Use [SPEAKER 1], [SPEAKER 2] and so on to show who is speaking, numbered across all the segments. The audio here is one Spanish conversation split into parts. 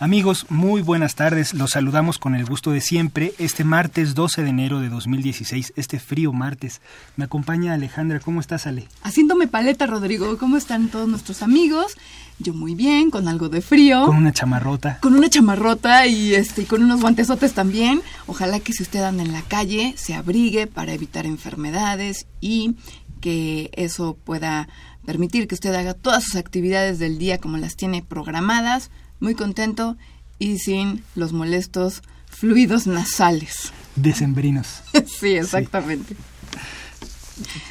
[SPEAKER 1] Amigos, muy buenas tardes. Los saludamos con el gusto de siempre. Este martes 12 de enero de 2016, este frío martes. Me acompaña Alejandra. ¿Cómo estás, Ale?
[SPEAKER 2] Haciéndome paleta, Rodrigo. ¿Cómo están todos nuestros amigos? Yo muy bien, con algo de frío.
[SPEAKER 1] Con una chamarrota.
[SPEAKER 2] Con una chamarrota y este con unos guantesotes también. Ojalá que si usted anda en la calle se abrigue para evitar enfermedades y que eso pueda permitir que usted haga todas sus actividades del día como las tiene programadas muy contento y sin los molestos fluidos nasales.
[SPEAKER 1] Decembrinos.
[SPEAKER 2] sí, exactamente.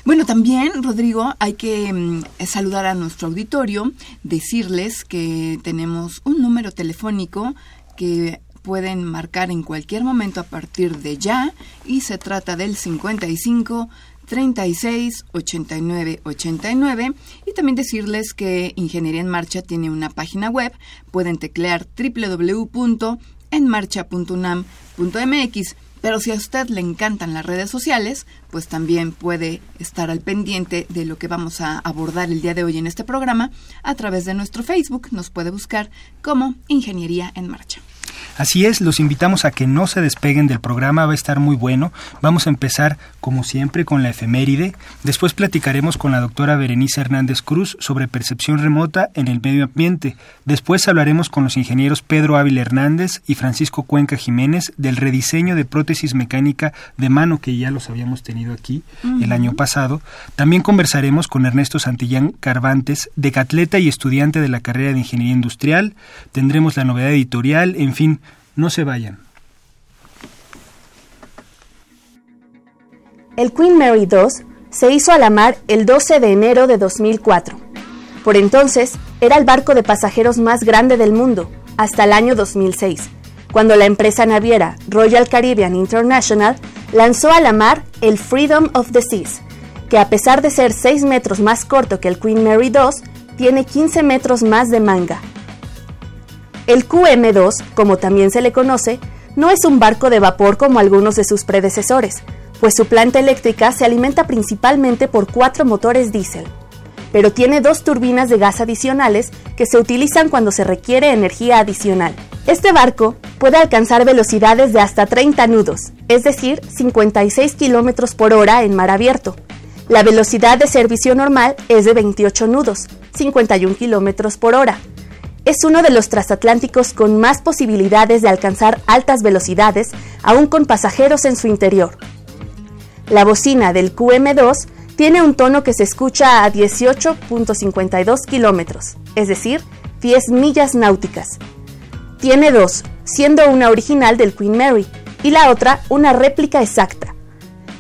[SPEAKER 2] Bueno, también, Rodrigo, hay que mm, saludar a nuestro auditorio, decirles que tenemos un número telefónico que pueden marcar en cualquier momento a partir de ya y se trata del 55 36 89 89 y también decirles que Ingeniería en Marcha tiene una página web, pueden teclear www.enmarcha.unam.mx, pero si a usted le encantan las redes sociales, pues también puede estar al pendiente de lo que vamos a abordar el día de hoy en este programa. A través de nuestro Facebook, nos puede buscar como Ingeniería en Marcha.
[SPEAKER 1] Así es, los invitamos a que no se despeguen del programa, va a estar muy bueno. Vamos a empezar, como siempre, con la efeméride. Después platicaremos con la doctora Berenice Hernández Cruz sobre percepción remota en el medio ambiente. Después hablaremos con los ingenieros Pedro Ávila Hernández y Francisco Cuenca Jiménez del rediseño de prótesis mecánica de mano que ya los habíamos tenido aquí el año pasado. También conversaremos con Ernesto Santillán Carvantes, decatleta y estudiante de la carrera de Ingeniería Industrial. Tendremos la novedad editorial, en fin, no se vayan.
[SPEAKER 3] El Queen Mary II se hizo a la mar el 12 de enero de 2004. Por entonces, era el barco de pasajeros más grande del mundo, hasta el año 2006, cuando la empresa naviera Royal Caribbean International lanzó a la mar el Freedom of the Seas, que a pesar de ser 6 metros más corto que el Queen Mary II, tiene 15 metros más de manga el QM2, como también se le conoce, no es un barco de vapor como algunos de sus predecesores, pues su planta eléctrica se alimenta principalmente por cuatro motores diésel, pero tiene dos turbinas de gas adicionales que se utilizan cuando se requiere energía adicional. Este barco puede alcanzar velocidades de hasta 30 nudos, es decir, 56 km por hora en mar abierto. La velocidad de servicio normal es de 28 nudos, 51 km por hora, es uno de los transatlánticos con más posibilidades de alcanzar altas velocidades, aún con pasajeros en su interior. La bocina del QM2 tiene un tono que se escucha a 18.52 kilómetros, es decir, 10 millas náuticas. Tiene dos, siendo una original del Queen Mary y la otra una réplica exacta.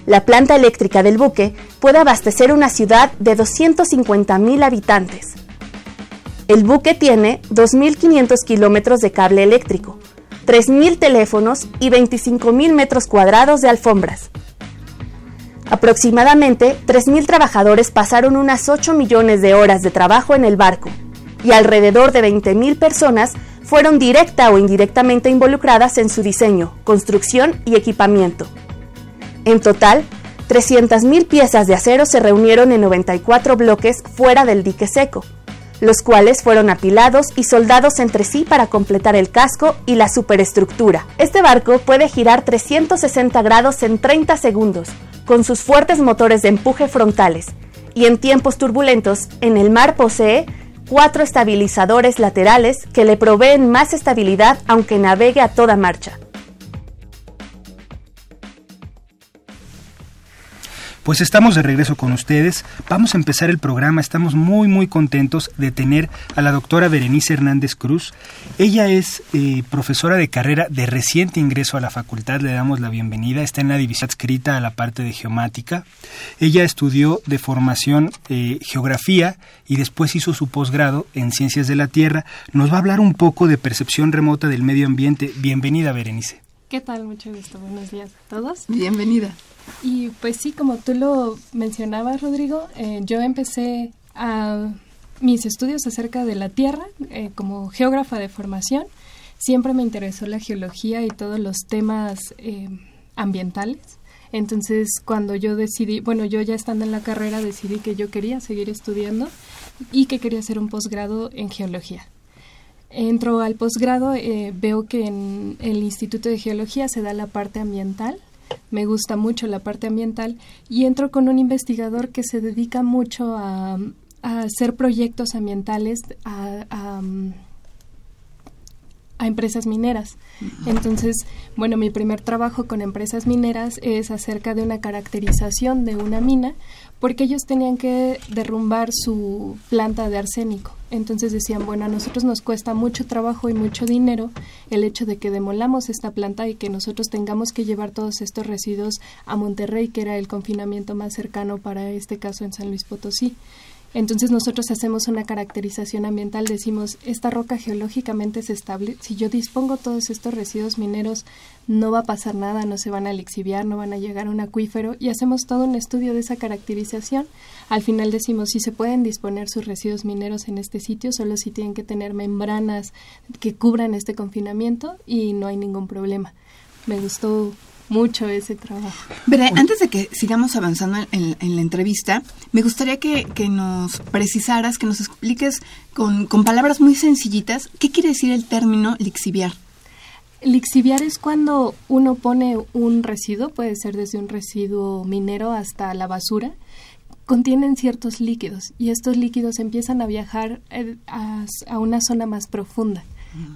[SPEAKER 3] La planta eléctrica del buque puede abastecer una ciudad de 250.000 habitantes. El buque tiene 2.500 kilómetros de cable eléctrico, 3.000 teléfonos y 25.000 metros cuadrados de alfombras. Aproximadamente 3.000 trabajadores pasaron unas 8 millones de horas de trabajo en el barco y alrededor de 20.000 personas fueron directa o indirectamente involucradas en su diseño, construcción y equipamiento. En total, 300.000 piezas de acero se reunieron en 94 bloques fuera del dique seco, los cuales fueron apilados y soldados entre sí para completar el casco y la superestructura. Este barco puede girar 360 grados en 30 segundos, con sus fuertes motores de empuje frontales, y en tiempos turbulentos, en el mar posee cuatro estabilizadores laterales que le proveen más estabilidad aunque navegue a toda marcha.
[SPEAKER 1] Pues estamos de regreso con ustedes. Vamos a empezar el programa. Estamos muy, muy contentos de tener a la doctora Berenice Hernández Cruz. Ella es eh, profesora de carrera de reciente ingreso a la facultad. Le damos la bienvenida. Está en la división adscrita a la parte de geomática. Ella estudió de formación eh, geografía y después hizo su posgrado en ciencias de la tierra. Nos va a hablar un poco de percepción remota del medio ambiente. Bienvenida, Berenice.
[SPEAKER 4] ¿Qué tal? Mucho gusto. Buenos días a todos.
[SPEAKER 2] Bienvenida.
[SPEAKER 4] Y pues sí, como tú lo mencionabas, Rodrigo, eh, yo empecé a mis estudios acerca de la Tierra eh, como geógrafa de formación. Siempre me interesó la geología y todos los temas eh, ambientales. Entonces, cuando yo decidí, bueno, yo ya estando en la carrera decidí que yo quería seguir estudiando y que quería hacer un posgrado en geología. Entro al posgrado, veo que en el Instituto de Geología se da la parte ambiental me gusta mucho la parte ambiental y entro con un investigador que se dedica mucho a, hacer proyectos ambientales a, a, empresas mineras. Entonces, bueno, mi primer trabajo con empresas mineras es acerca de una caracterización de una mina porque ellos tenían que derrumbar su planta de arsénico. Entonces decían, bueno, a nosotros nos cuesta mucho trabajo y mucho dinero el hecho de que demolamos esta planta y que nosotros tengamos que llevar todos estos residuos a Monterrey, que era el confinamiento más cercano para este caso en San Luis Potosí. Entonces nosotros hacemos una caracterización ambiental, decimos, esta roca geológicamente es estable, si yo dispongo todos estos residuos mineros, no va a pasar nada, no se van a lixiviar, no van a llegar a un acuífero y hacemos todo un estudio de esa caracterización. Al final decimos, si se pueden disponer sus residuos mineros en este sitio, solo si tienen que tener membranas que cubran este confinamiento y no hay ningún problema. Me gustó mucho ese trabajo.
[SPEAKER 2] Veré, antes de que sigamos avanzando en, la entrevista, me gustaría que, nos precisaras, que nos expliques con, con, palabras muy sencillitas qué quiere decir el término lixiviar.
[SPEAKER 4] Lixiviar es cuando uno pone un residuo, puede ser desde un residuo minero hasta la basura, contienen ciertos líquidos y estos líquidos empiezan a viajar eh, a una zona más profunda.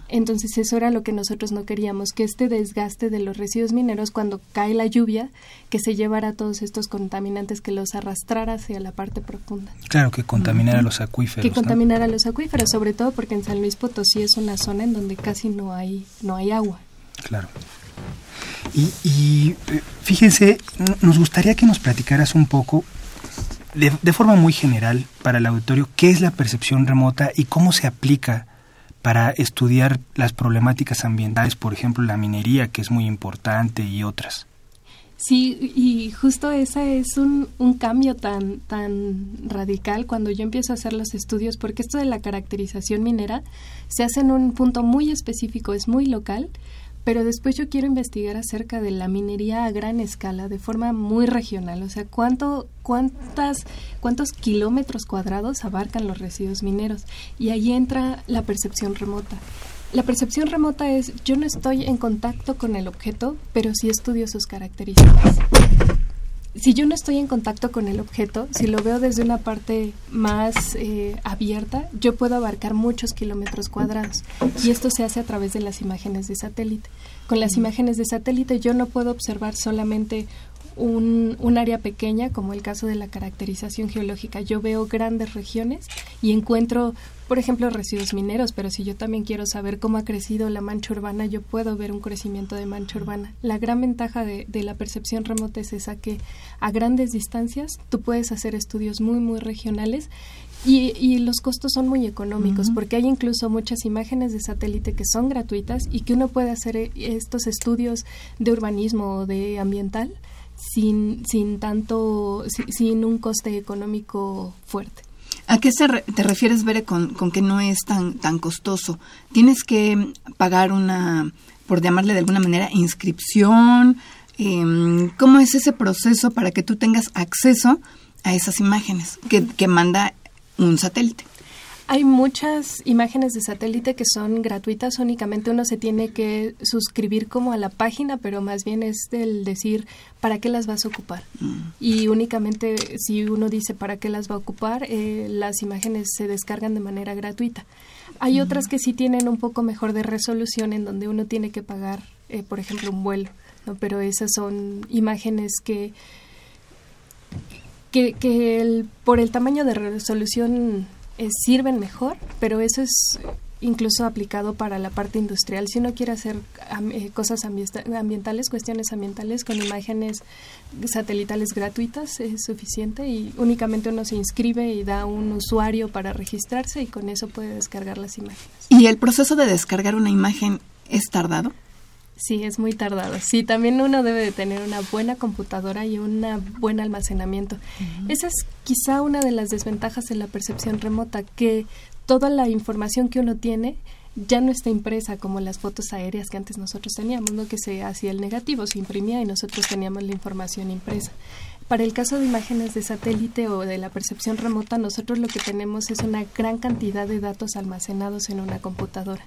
[SPEAKER 4] Entonces eso era lo que nosotros no queríamos, que este desgaste de los residuos mineros cuando cae la lluvia, que se llevara todos estos contaminantes, que los arrastrara hacia la parte profunda.
[SPEAKER 1] Claro, que contaminara los acuíferos.
[SPEAKER 4] Que contaminara los acuíferos, sobre todo porque en San Luis Potosí es una zona en donde casi no hay, no hay agua.
[SPEAKER 1] Claro. Y, eh, fíjense, nos gustaría que nos platicaras un poco de, de, forma muy general para el auditorio qué es la percepción remota y cómo se aplica para estudiar las problemáticas ambientales, por ejemplo, la minería, que es muy importante, y otras.
[SPEAKER 4] Sí, y justo ese es un, un, cambio tan, tan radical cuando yo empiezo a hacer los estudios, porque esto de la caracterización minera se hace en un punto muy específico, es muy local, pero después yo quiero investigar acerca de la minería a gran escala, de forma muy regional, o sea, cuánto, cuántas, cuántos kilómetros cuadrados abarcan los residuos mineros. Y ahí entra la percepción remota. La percepción remota es yo no estoy en contacto con el objeto, pero sí estudio sus características si yo no estoy en contacto con el objeto, si lo veo desde una parte más eh, abierta, yo puedo abarcar muchos kilómetros cuadrados. Y esto se hace a través de las imágenes de satélite. Con las imágenes de satélite yo no puedo observar solamente un, un, área pequeña, como el caso de la caracterización geológica. Yo veo grandes regiones y encuentro, por ejemplo, residuos mineros, pero si yo también quiero saber cómo ha crecido la mancha urbana, yo puedo ver un crecimiento de mancha urbana. La gran ventaja de, de la percepción remota es esa que a grandes distancias tú puedes hacer estudios muy, muy regionales y, y, los costos son muy económicos porque hay incluso muchas imágenes de satélite que son gratuitas y que uno puede hacer eh, estos estudios de urbanismo o de ambiental sin, sin tanto, sin, un coste económico fuerte.
[SPEAKER 2] ¿A qué te refieres, Bere, con, con, que no es tan, tan costoso? ¿Tienes que pagar una, por llamarle de alguna manera, inscripción? Eh, ¿Cómo es ese proceso para que tú tengas acceso a esas imágenes que manda un satélite?
[SPEAKER 4] Hay muchas imágenes de satélite que son gratuitas, únicamente uno se tiene que suscribir como a la página, pero más bien es el decir para qué las vas a ocupar. Mm. Y únicamente si uno dice para qué las va a ocupar, eh, las imágenes se descargan de manera gratuita. Hay mm. otras que sí tienen un poco mejor de resolución en donde uno tiene que pagar, eh, por ejemplo, un vuelo, ¿no? pero esas son imágenes que que, que el, por el tamaño de resolución eh, sirven mejor, pero eso es incluso aplicado para la parte industrial. Si uno quiere hacer eh, cosas ambientales, cuestiones ambientales con imágenes satelitales gratuitas es suficiente y únicamente uno se inscribe y da un usuario para registrarse y con eso puede descargar las imágenes.
[SPEAKER 2] ¿Y el proceso de descargar una imagen es tardado?
[SPEAKER 4] Sí, es muy tardado. Sí, también uno debe de tener una buena computadora y un buen almacenamiento. Esa es quizá una de las desventajas de la percepción remota, que toda la información que uno tiene ya no está impresa como las fotos aéreas que antes nosotros teníamos, ¿no? que se hacía el negativo, se imprimía y nosotros teníamos la información impresa. Para el caso de imágenes de satélite o de la percepción remota, nosotros lo que tenemos es una gran cantidad de datos almacenados en una computadora.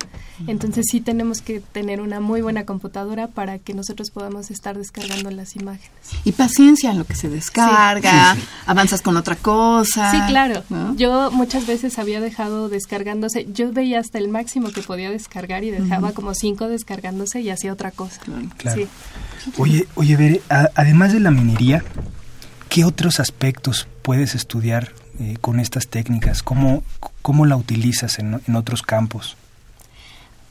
[SPEAKER 4] Entonces sí tenemos que tener una muy buena computadora para que nosotros podamos estar descargando las imágenes.
[SPEAKER 2] Y paciencia en lo que se descarga, avanzas con otra cosa.
[SPEAKER 4] Sí, claro. Yo muchas veces había dejado descargándose, yo veía hasta el máximo que podía descargar y dejaba como cinco descargándose y hacía otra cosa.
[SPEAKER 1] Claro. Oye, oye, Bere, además de la minería, ¿Qué otros aspectos puedes estudiar eh, con estas técnicas? ¿Cómo, cómo la utilizas en, otros campos?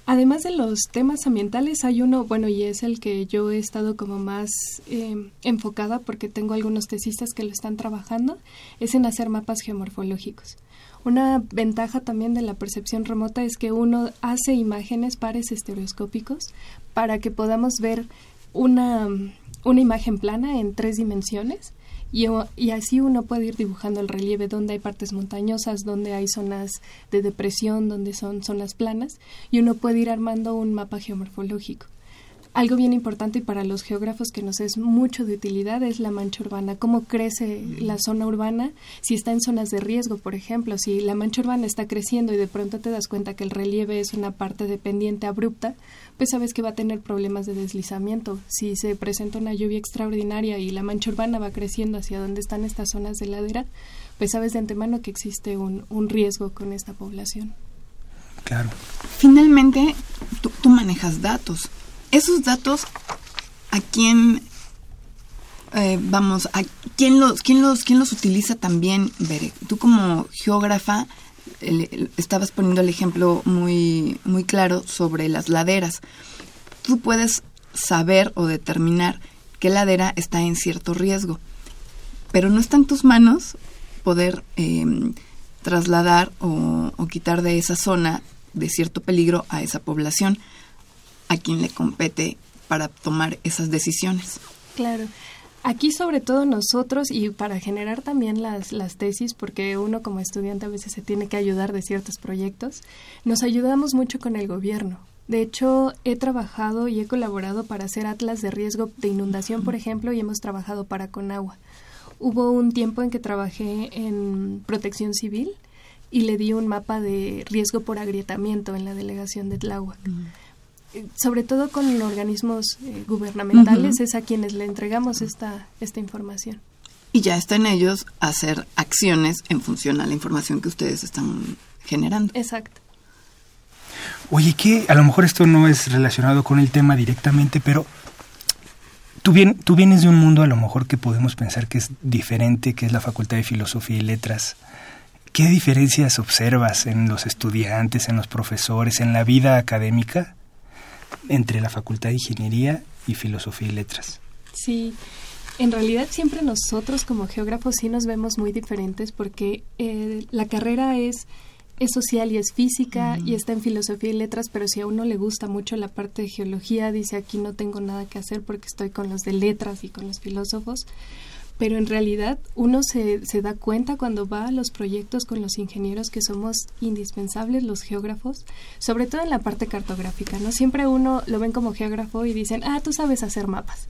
[SPEAKER 4] Además de los temas ambientales, hay uno, bueno, y es el que yo he estado como más em, enfocada porque tengo algunos tesistas que lo están trabajando, es en hacer mapas geomorfológicos. Una ventaja también de la percepción remota es que uno hace imágenes pares estereoscópicos para que podamos ver una, una imagen plana en tres dimensiones y, así uno puede ir dibujando el relieve donde hay partes montañosas, donde hay zonas de depresión, donde son zonas planas, y uno puede ir armando un mapa geomorfológico. Algo bien importante para los geógrafos que nos es mucho de utilidad es la mancha urbana, cómo crece la zona urbana, si está en zonas de riesgo, por ejemplo, si la mancha urbana está creciendo y de pronto te das cuenta que el relieve es una parte de pendiente abrupta, pues sabes que va a tener problemas de deslizamiento. Si se presenta una lluvia extraordinaria y la mancha urbana va creciendo hacia donde están estas zonas de ladera, pues sabes de antemano que existe un, riesgo con esta población.
[SPEAKER 1] Claro.
[SPEAKER 2] Finalmente, tú manejas datos esos datos, ¿a quién eh, vamos, a quién los, quién los, quién los utiliza también, Bere? Tú como geógrafa estabas poniendo el ejemplo muy, muy claro sobre las laderas. Tú puedes saber o determinar qué ladera está en cierto riesgo, pero no está en tus manos poder em, trasladar o, o quitar de esa zona de cierto peligro a esa población a quien le compete para tomar esas decisiones.
[SPEAKER 4] Claro. Aquí sobre todo nosotros y para generar también las, las tesis, porque uno como estudiante a veces se tiene que ayudar de ciertos proyectos, nos ayudamos mucho con el gobierno. De hecho, he trabajado y he colaborado para hacer atlas de riesgo de inundación, por ejemplo, y hemos trabajado para Conagua. Hubo un tiempo en que trabajé en protección civil y le di un mapa de riesgo por agrietamiento en la delegación de Tláhuac sobre todo con organismos eh, gubernamentales, es a quienes le entregamos esta, esta información.
[SPEAKER 2] Y ya está en ellos hacer acciones en función a la información que ustedes están generando.
[SPEAKER 4] Exacto.
[SPEAKER 1] Oye, que a lo mejor esto no es relacionado con el tema directamente, pero tú, bien, tú vienes de un mundo a lo mejor que podemos pensar que es diferente, que es la Facultad de Filosofía y Letras. ¿Qué diferencias observas en los estudiantes, en los profesores, en la vida académica entre la Facultad de Ingeniería y Filosofía y Letras.
[SPEAKER 4] Sí, en realidad siempre nosotros como geógrafos sí nos vemos muy diferentes porque eh, la carrera es, es social y es física y está en filosofía y letras, pero si a uno le gusta mucho la parte de geología, dice aquí no tengo nada que hacer porque estoy con los de letras y con los filósofos pero en realidad uno se, se, da cuenta cuando va a los proyectos con los ingenieros que somos indispensables los geógrafos, sobre todo en la parte cartográfica, ¿no? Siempre uno lo ven como geógrafo y dicen, ah, tú sabes hacer mapas.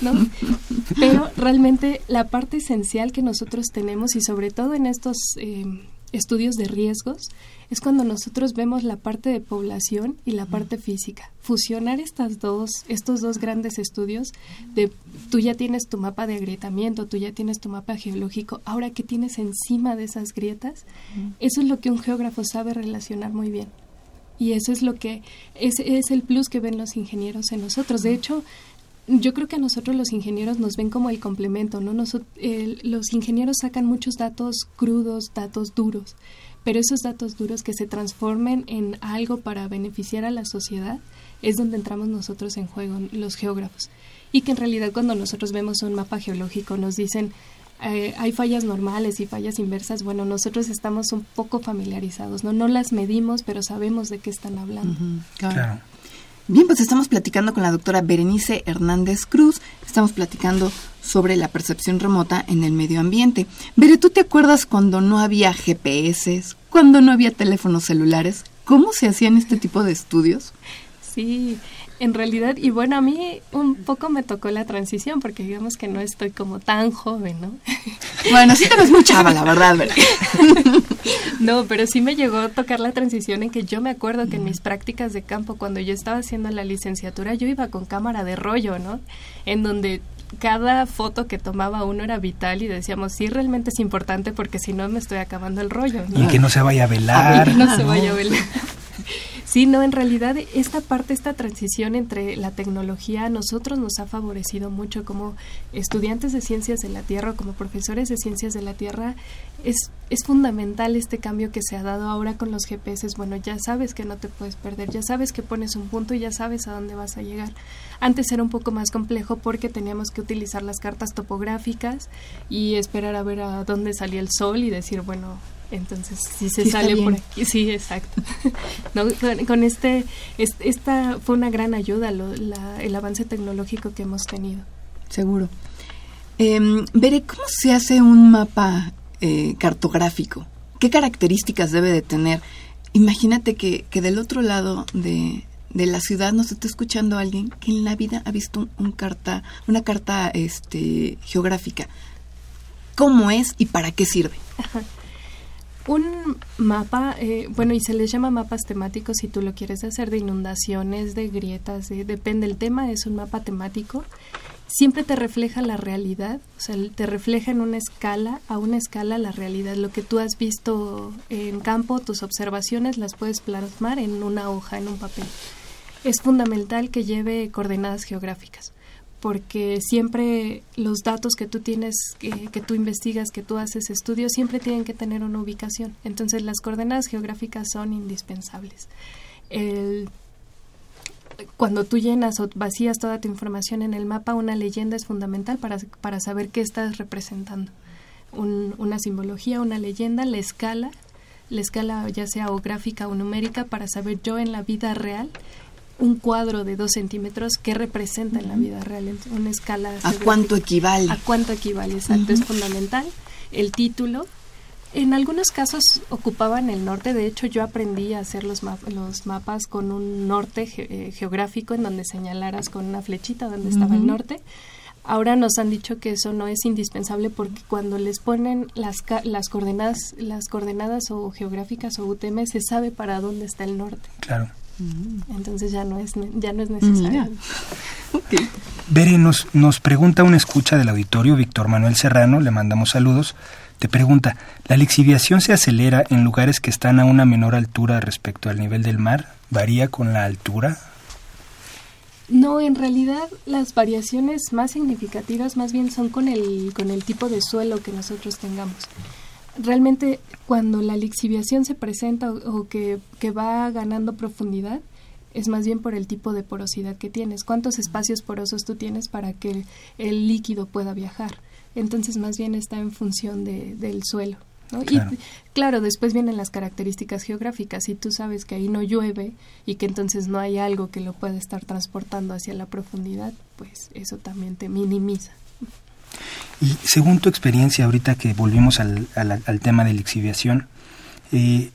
[SPEAKER 4] ¿no? Pero realmente la parte esencial que nosotros tenemos y sobre todo en estos eh, estudios de riesgos es cuando nosotros vemos la parte de población y la parte física. Fusionar estas dos, estos dos grandes estudios de tú ya tienes tu mapa de agrietamiento, tú ya tienes tu mapa geológico, ahora qué tienes encima de esas grietas, eso es lo que un geógrafo sabe relacionar muy bien. Y eso es lo que es, es el plus que ven los ingenieros en nosotros. De hecho, yo creo que a nosotros los ingenieros nos ven como el complemento, ¿no? los ingenieros sacan muchos datos crudos, datos duros, pero esos datos duros que se transformen en algo para beneficiar a la sociedad es donde entramos nosotros en juego, los geógrafos. Y que en realidad cuando nosotros vemos un mapa geológico nos dicen eh, hay fallas normales y fallas inversas, bueno, nosotros estamos un poco familiarizados, ¿no? No las medimos, pero sabemos de qué están hablando.
[SPEAKER 2] claro. Bien, pues estamos platicando con la doctora Berenice Hernández Cruz, estamos platicando sobre la percepción remota en el medio ambiente. Bere, ¿tú te acuerdas cuando no había GPS, cuando no había teléfonos celulares? ¿Cómo se hacían este tipo de estudios?
[SPEAKER 4] Sí, en realidad, y bueno, a mí un poco me tocó la transición, porque digamos que no estoy como tan joven, ¿no?
[SPEAKER 2] Bueno, sí te ves muy chava, la verdad, ¿verdad?
[SPEAKER 4] No, pero sí me llegó a tocar la transición en que yo me acuerdo que en mis prácticas de campo, cuando yo estaba haciendo la licenciatura, yo iba con cámara de rollo, ¿no? En donde cada foto que tomaba uno era vital y decíamos, sí, realmente es importante porque si no me estoy acabando el rollo.
[SPEAKER 1] Y que no se vaya a velar.
[SPEAKER 4] Y que no se vaya a velar. Sí, no, en realidad esta parte, esta transición entre la tecnología a nosotros nos ha favorecido mucho como estudiantes de ciencias de la Tierra como profesores de ciencias de la Tierra. Es, es fundamental este cambio que se ha dado ahora con los GPS. Bueno, ya sabes que no te puedes perder, ya sabes que pones un punto y ya sabes a dónde vas a llegar. Antes era un poco más complejo porque teníamos que utilizar las cartas topográficas y esperar a ver a dónde salía el sol y decir, bueno, entonces, si se sale por aquí, sí, exacto. con, este, esta fue una gran ayuda el avance tecnológico que hemos tenido.
[SPEAKER 2] Seguro. Eh, Veré, ¿cómo se hace un mapa eh, cartográfico? ¿Qué características debe de tener? Imagínate que, que del otro lado de, de, la ciudad nos está escuchando alguien que en la vida ha visto un, carta, una carta este, geográfica. ¿Cómo es y para qué sirve?
[SPEAKER 4] Un mapa, eh, bueno, y se les llama mapas temáticos si tú lo quieres hacer, de inundaciones, de grietas, depende del tema, es un mapa temático. Siempre te refleja la realidad, o sea, te refleja en una escala, a una escala la realidad. Lo que tú has visto en campo, tus observaciones las puedes plasmar en una hoja, en un papel. Es fundamental que lleve coordenadas geográficas porque siempre los datos que tú tienes, que, tú investigas, que tú haces estudios, siempre tienen que tener una ubicación. Entonces las coordenadas geográficas son indispensables. cuando tú llenas o vacías toda tu información en el mapa, una leyenda es fundamental para, para saber qué estás representando. una simbología, una leyenda, la escala, la escala ya sea o gráfica o numérica para saber yo en la vida real un cuadro de dos centímetros que representa en la vida real, una escala.
[SPEAKER 2] ¿A cuánto equivale?
[SPEAKER 4] A cuánto equivale, exacto, es fundamental. El título, en algunos casos ocupaban el norte, de hecho yo aprendí a hacer los, los mapas con un norte eh, geográfico en donde señalaras con una flechita donde estaba el norte. Ahora nos han dicho que eso no es indispensable porque cuando les ponen las, las coordenadas las coordenadas o geográficas o UTM se sabe para dónde está el norte.
[SPEAKER 1] Claro.
[SPEAKER 4] Entonces ya no es, ya no es necesario.
[SPEAKER 1] Bere, nos, nos pregunta una escucha del auditorio, Víctor Manuel Serrano, le mandamos saludos. Te pregunta, ¿la lixiviación se acelera en lugares que están a una menor altura respecto al nivel del mar? ¿Varía con la altura?
[SPEAKER 4] No, en realidad las variaciones más significativas más bien son con el, con el tipo de suelo que nosotros tengamos realmente cuando la lixiviación se presenta o, que, va ganando profundidad, es más bien por el tipo de porosidad que tienes, cuántos espacios porosos tú tienes para que el, líquido pueda viajar. Entonces, más bien está en función de, del suelo. Claro. Y claro, después vienen las características geográficas. Si tú sabes que ahí no llueve y que entonces no hay algo que lo pueda estar transportando hacia la profundidad, pues eso también te minimiza.
[SPEAKER 1] Y según tu experiencia, ahorita que volvimos al, tema de la exhibición, eh,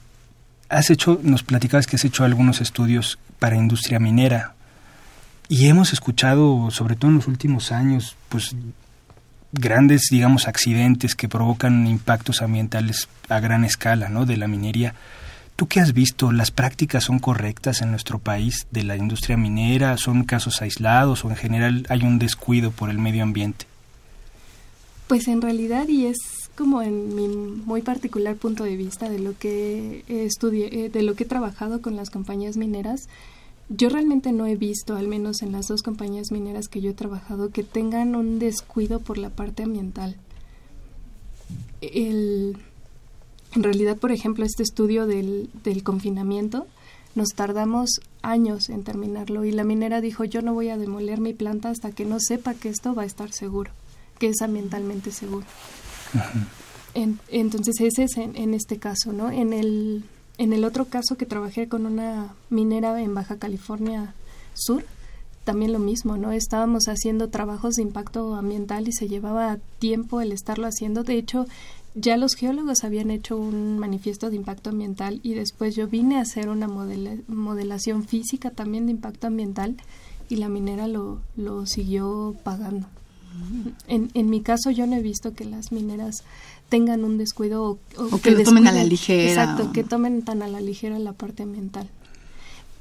[SPEAKER 1] has hecho, nos platicabas que has hecho algunos estudios para industria minera y hemos escuchado, sobre todo en los últimos años, pues grandes, digamos, accidentes que provocan impactos ambientales a gran escala, ¿no? De la minería. ¿Tú qué has visto? ¿Las prácticas son correctas en nuestro país de la industria minera? ¿Son casos aislados o en general hay un descuido por el medio ambiente?
[SPEAKER 4] Pues en realidad, y es como en mi muy particular punto de vista de lo que estudié, eh, de lo que he trabajado con las compañías mineras, yo realmente no he visto, al menos en las dos compañías mineras que yo he trabajado, que tengan un descuido por la parte ambiental. En realidad, por ejemplo, este estudio del confinamiento, nos tardamos años en terminarlo y la minera dijo yo no voy a demoler mi planta hasta que no sepa que esto va a estar seguro, que es ambientalmente seguro. entonces ese es en, este caso, ¿no? En el, en el otro caso que trabajé con una minera en Baja California Sur, también lo mismo, ¿no? Estábamos haciendo trabajos de impacto ambiental y se llevaba tiempo el estarlo haciendo. De hecho, ya los geólogos habían hecho un manifiesto de impacto ambiental y después yo vine a hacer una modelación física también de impacto ambiental y la minera lo, lo siguió pagando. En, en mi caso yo no he visto que las mineras tengan un descuido
[SPEAKER 2] o, que, lo tomen a la ligera.
[SPEAKER 4] Exacto, que tomen tan a la ligera la parte ambiental.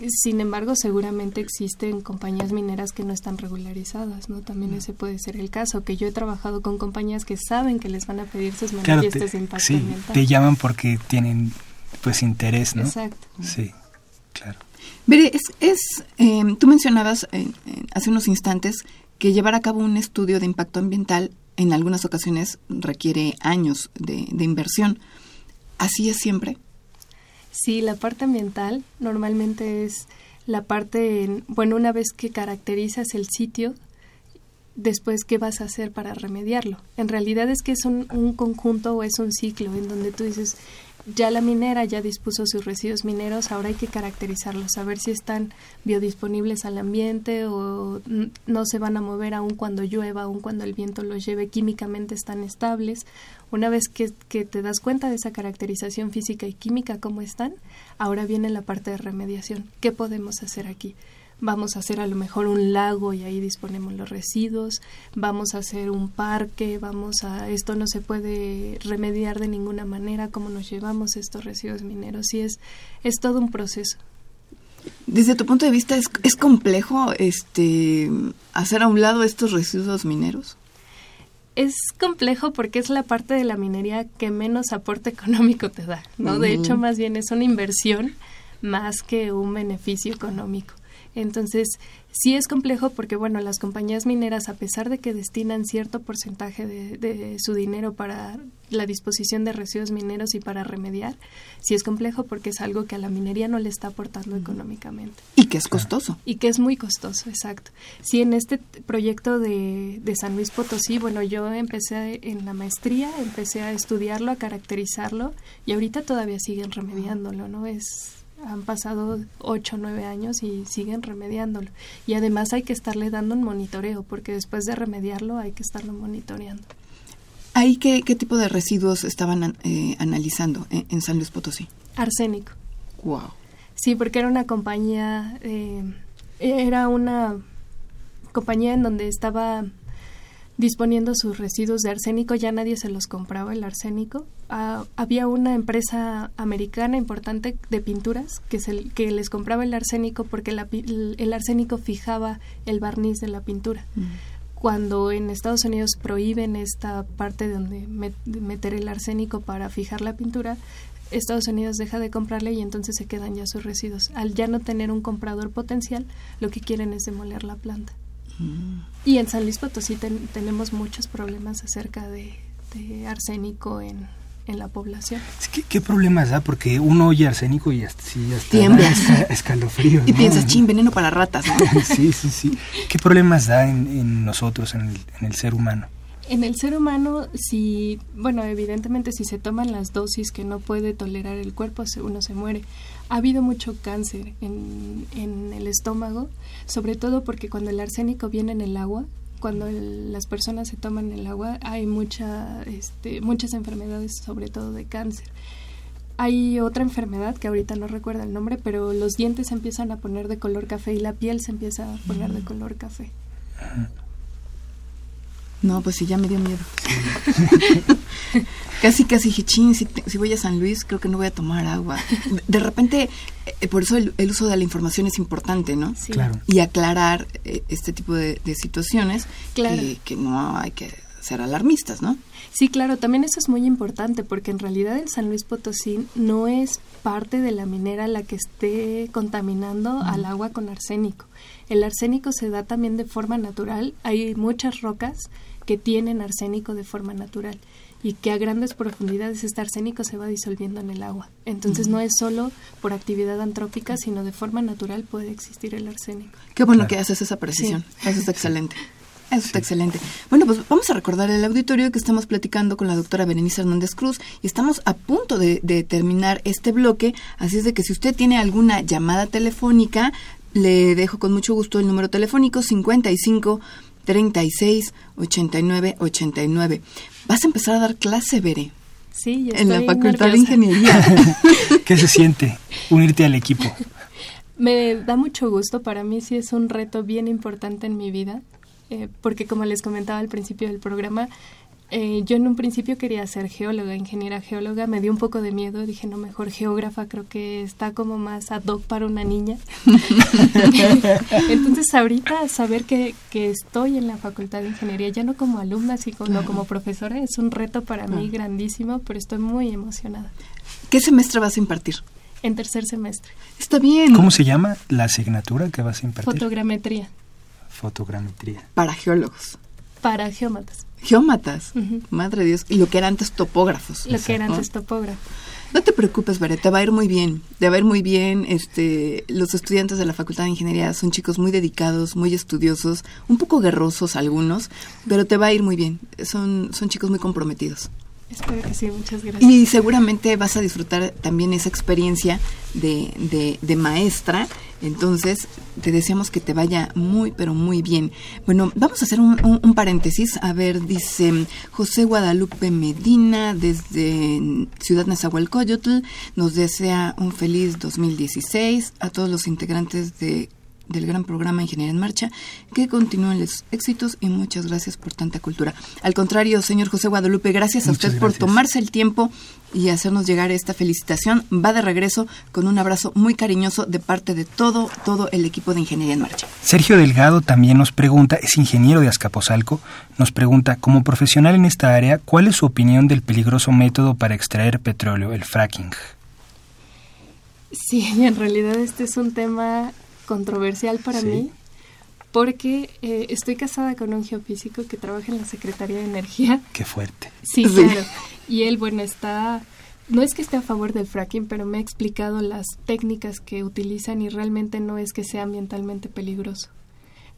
[SPEAKER 4] Sin embargo, seguramente existen compañías mineras que no están regularizadas, ¿no? También ese puede ser el caso, que yo he trabajado con compañías que saben que les van a pedir sus manifiestos de impacto
[SPEAKER 1] sí, te llaman porque tienen, pues, interés, ¿no?
[SPEAKER 4] Exacto.
[SPEAKER 1] Sí, claro.
[SPEAKER 2] Veré, es, es eh, tú mencionabas eh, eh, hace unos instantes que llevar a cabo un estudio de impacto ambiental en algunas ocasiones requiere años de, de inversión. ¿Así es siempre?
[SPEAKER 4] Sí, la parte ambiental normalmente es la parte, bueno, una vez que caracterizas el sitio, después qué vas a hacer para remediarlo. En realidad es que es un, un conjunto o es un ciclo en donde tú dices, ya la minera ya dispuso sus residuos mineros, ahora hay que caracterizarlos, saber si están biodisponibles al ambiente o no se van a mover aun cuando llueva, aun cuando el viento los lleve, químicamente están estables. Una vez que, que te das cuenta de esa caracterización física y química, cómo están, ahora viene la parte de remediación. ¿Qué podemos hacer aquí? Vamos a hacer a lo mejor un lago y ahí disponemos los residuos, vamos a hacer un parque, vamos a esto no se puede remediar de ninguna manera, cómo nos llevamos estos residuos mineros y es es todo un proceso.
[SPEAKER 2] Desde tu punto de vista es, es complejo este hacer a un lado estos residuos mineros.
[SPEAKER 4] Es complejo porque es la parte de la minería que menos aporte económico te da, ¿no? De hecho, más bien es una inversión más que un beneficio económico. Entonces, sí es complejo porque, bueno, las compañías mineras, a pesar de que destinan cierto porcentaje de, su dinero para la disposición de residuos mineros y para remediar, sí es complejo porque es algo que a la minería no le está aportando económicamente.
[SPEAKER 2] Y que es costoso.
[SPEAKER 4] Y que es muy costoso, exacto. Sí, en este proyecto de, de San Luis Potosí, bueno, yo empecé en la maestría, empecé a estudiarlo, a caracterizarlo y ahorita todavía siguen remediándolo, ¿no? Es han pasado ocho o nueve años y siguen remediándolo. Y además hay que estarle dando un monitoreo, porque después de remediarlo hay que estarlo monitoreando.
[SPEAKER 2] ¿Ahí qué, qué tipo de residuos estaban eh, analizando en, San Luis Potosí?
[SPEAKER 4] Arsénico.
[SPEAKER 2] Wow.
[SPEAKER 4] Sí, porque era una compañía, eh, era una compañía en donde estaba disponiendo sus residuos de arsénico, ya nadie se los compraba el arsénico. Ah, había una empresa americana importante de pinturas que, se, que les compraba el arsénico porque el, arsénico fijaba el barniz de la pintura. Mm. Cuando en Estados Unidos prohíben esta parte donde meter el arsénico para fijar la pintura, Estados Unidos deja de comprarle y entonces se quedan ya sus residuos. Al ya no tener un comprador potencial, lo que quieren es demoler la planta. Y en San Luis Potosí tenemos muchos problemas acerca de, arsénico en, la población.
[SPEAKER 1] ¿Qué, problemas da? Porque uno oye arsénico y hasta, sí, escalofrío.
[SPEAKER 2] Y piensas, ching, veneno para ratas.
[SPEAKER 1] sí, sí, sí. ¿Qué problemas da en, nosotros, en el, en el ser humano?
[SPEAKER 4] En el ser humano, si, bueno, evidentemente si se toman las dosis que no puede tolerar el cuerpo, uno se muere. Ha habido mucho cáncer en, en el estómago, sobre todo porque cuando el arsénico viene en el agua, cuando las personas se toman el agua, hay mucha, este, muchas enfermedades, sobre todo de cáncer. Hay otra enfermedad que ahorita no recuerdo el nombre, pero los dientes se empiezan a poner de color café y la piel se empieza a poner de color café.
[SPEAKER 2] No, pues sí, ya me dio miedo. casi, casi dije, ching, si, voy a San Luis, creo que no voy a tomar agua. De repente, eh, por eso el, uso de la información es importante, ¿no?
[SPEAKER 4] Sí. Claro.
[SPEAKER 2] Y aclarar eh, este tipo de, situaciones
[SPEAKER 4] claro.
[SPEAKER 2] que, no hay que ser alarmistas, ¿no?
[SPEAKER 4] Sí, claro, también eso es muy importante porque en realidad en San Luis Potosí no es parte de la minera la que esté contaminando al agua con arsénico. El arsénico se da también de forma natural. Hay muchas rocas que tienen arsénico de forma natural y que a grandes profundidades este arsénico se va disolviendo en el agua. Entonces no es solo por actividad antrópica, sino de forma natural puede existir el arsénico.
[SPEAKER 2] Qué bueno que haces esa precisión. Eso está excelente. Eso está excelente. Bueno, pues vamos a recordar el auditorio que estamos platicando con la doctora Berenice Hernández Cruz y estamos a punto de, de terminar este bloque, así es de que si usted tiene alguna llamada telefónica, le dejo con mucho gusto el número telefónico 55 36 89 89. Vas a empezar a dar clase, Bere.
[SPEAKER 4] Sí, ya
[SPEAKER 2] En la Facultad de. Ingeniería.
[SPEAKER 1] ¿Qué se siente unirte al equipo?
[SPEAKER 4] Me da mucho gusto, para mí sí es un reto bien importante en mi vida, eh, porque como les comentaba al principio del programa, eh, yo en un principio quería ser geóloga, ingeniera geóloga, me dio un poco de miedo, dije no, mejor geógrafa, creo que está como más ad hoc para una niña. Entonces ahorita saber que, que estoy en la Facultad de Ingeniería, ya no como alumna, sino como profesora, es un reto para mí grandísimo, pero estoy muy emocionada.
[SPEAKER 2] ¿Qué semestre vas a impartir?
[SPEAKER 4] En tercer semestre,
[SPEAKER 2] Está bien.
[SPEAKER 1] ¿Cómo se llama la asignatura que vas a impartir?
[SPEAKER 4] fotogrametría
[SPEAKER 1] Fotogrametría.
[SPEAKER 2] Para geólogos.
[SPEAKER 4] para geómatas.
[SPEAKER 2] Geómatas. Madre de Dios. Y lo que eran antes topógrafos.
[SPEAKER 4] Lo que era
[SPEAKER 2] ¿no?
[SPEAKER 4] antes topógrafo.
[SPEAKER 2] No te preocupes, Bere, te va a ir muy bien. Te va a ir muy bien. Este, los estudiantes de la Facultad de Ingeniería son chicos muy dedicados, muy estudiosos, un poco guerrosos algunos, pero te va a ir muy bien. Son, son chicos muy comprometidos.
[SPEAKER 4] Espero que sí, muchas gracias.
[SPEAKER 2] Y seguramente vas a disfrutar también esa experiencia de, de, de maestra. Entonces, te deseamos que te vaya muy, pero muy bien. Bueno, vamos a hacer un, un- un paréntesis. A ver, dice José Guadalupe Medina desde Ciudad Nezahualcóyotl. Nos desea un feliz 2016 a todos los integrantes de del gran programa Ingeniería en Marcha, que continúen los éxitos y muchas gracias por tanta cultura. Al contrario, señor José Guadalupe, gracias a
[SPEAKER 1] Muchas
[SPEAKER 2] usted por tomarse el tiempo y hacernos llegar esta felicitación. Va de regreso con un abrazo muy cariñoso de parte de todo, todo el equipo de Ingeniería en Marcha.
[SPEAKER 1] Sergio Delgado también nos pregunta, es ingeniero de Azcapotzalco, nos pregunta, como profesional en esta área, ¿cuál es su opinión del peligroso método para extraer petróleo, el fracking?
[SPEAKER 4] Sí, en realidad este es un tema controversial para
[SPEAKER 1] Sí.
[SPEAKER 4] mí porque eh, estoy casada con un geofísico que trabaja en la Secretaría de Energía.
[SPEAKER 1] Qué fuerte.
[SPEAKER 4] Sí,
[SPEAKER 2] Sí.
[SPEAKER 4] claro. Y él, bueno, está... No es que esté a favor del fracking, pero me ha explicado las técnicas que utilizan y realmente no es que sea ambientalmente peligroso.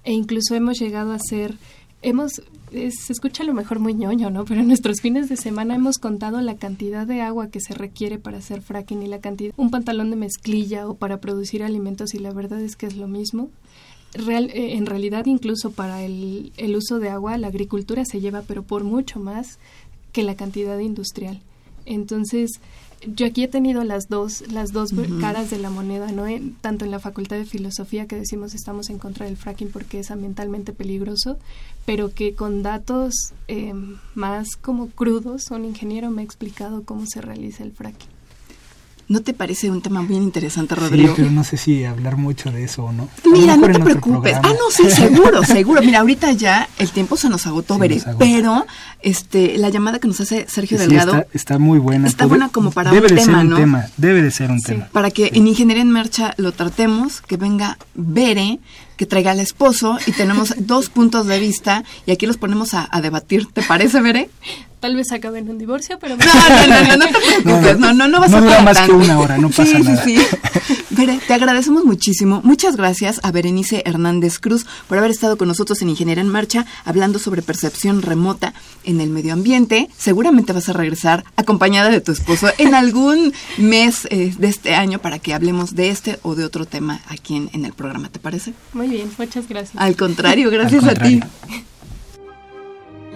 [SPEAKER 4] E incluso hemos llegado a hacer... Hemos, se escucha a lo mejor muy ñoño, ¿no? Pero en nuestros fines de semana hemos contado la cantidad de agua que se requiere para hacer fracking y la cantidad, un pantalón de mezclilla o para producir alimentos y la verdad es que es lo mismo. Real- eh, en realidad incluso para el, el uso de agua la agricultura se lleva pero por mucho más que la cantidad industrial. Entonces, yo aquí he tenido las dos, las dos caras de la moneda, ¿no? En- tanto en la Facultad de Filosofía que decimos estamos en contra del fracking porque es ambientalmente peligroso, pero que con datos eh, más como crudos, un ingeniero me ha explicado cómo se realiza el fracking.
[SPEAKER 2] ¿No te parece un tema bien interesante,
[SPEAKER 1] Sí,
[SPEAKER 2] Rodrigo?
[SPEAKER 1] pero no sé si hablar mucho de eso o no.
[SPEAKER 2] Mira, no te preocupes.
[SPEAKER 1] programa.
[SPEAKER 2] Ah, no, sí, seguro, seguro. Mira, ahorita ya el tiempo se nos agotó, Veré. Pero este, la llamada que nos hace Sergio
[SPEAKER 1] Sí,
[SPEAKER 2] Delgado,
[SPEAKER 1] está, está muy buena.
[SPEAKER 2] está buena como para
[SPEAKER 1] debe
[SPEAKER 2] un
[SPEAKER 1] de
[SPEAKER 2] tema,
[SPEAKER 1] ser un
[SPEAKER 2] ¿no?
[SPEAKER 1] tema, debe de ser un
[SPEAKER 4] Sí.
[SPEAKER 1] tema.
[SPEAKER 2] para que en Ingeniería en Marcha lo tratemos, que venga Bere, que traiga al esposo y tenemos dos puntos de vista y aquí los ponemos a, a debatir. ¿Te parece, Bere?
[SPEAKER 4] Tal vez acabe en un divorcio, pero...
[SPEAKER 2] No, no, no, no, no te preocupes, no, no, no vas
[SPEAKER 1] No
[SPEAKER 2] a
[SPEAKER 1] dura
[SPEAKER 2] para
[SPEAKER 1] más que una hora, no pasa
[SPEAKER 2] sí,
[SPEAKER 1] nada.
[SPEAKER 2] Sí, sí, Bere, te agradecemos muchísimo. Muchas gracias a Berenice Hernández Cruz por haber estado con nosotros en Ingeniería en Marcha hablando sobre percepción remota en el medio ambiente. Seguramente vas a regresar acompañada de tu esposo en algún mes eh, de este año para que hablemos de este o de otro tema aquí en, en el programa. ¿Te parece?
[SPEAKER 4] Muy bien, muchas gracias.
[SPEAKER 2] Al contrario, gracias
[SPEAKER 1] Al
[SPEAKER 2] a ti.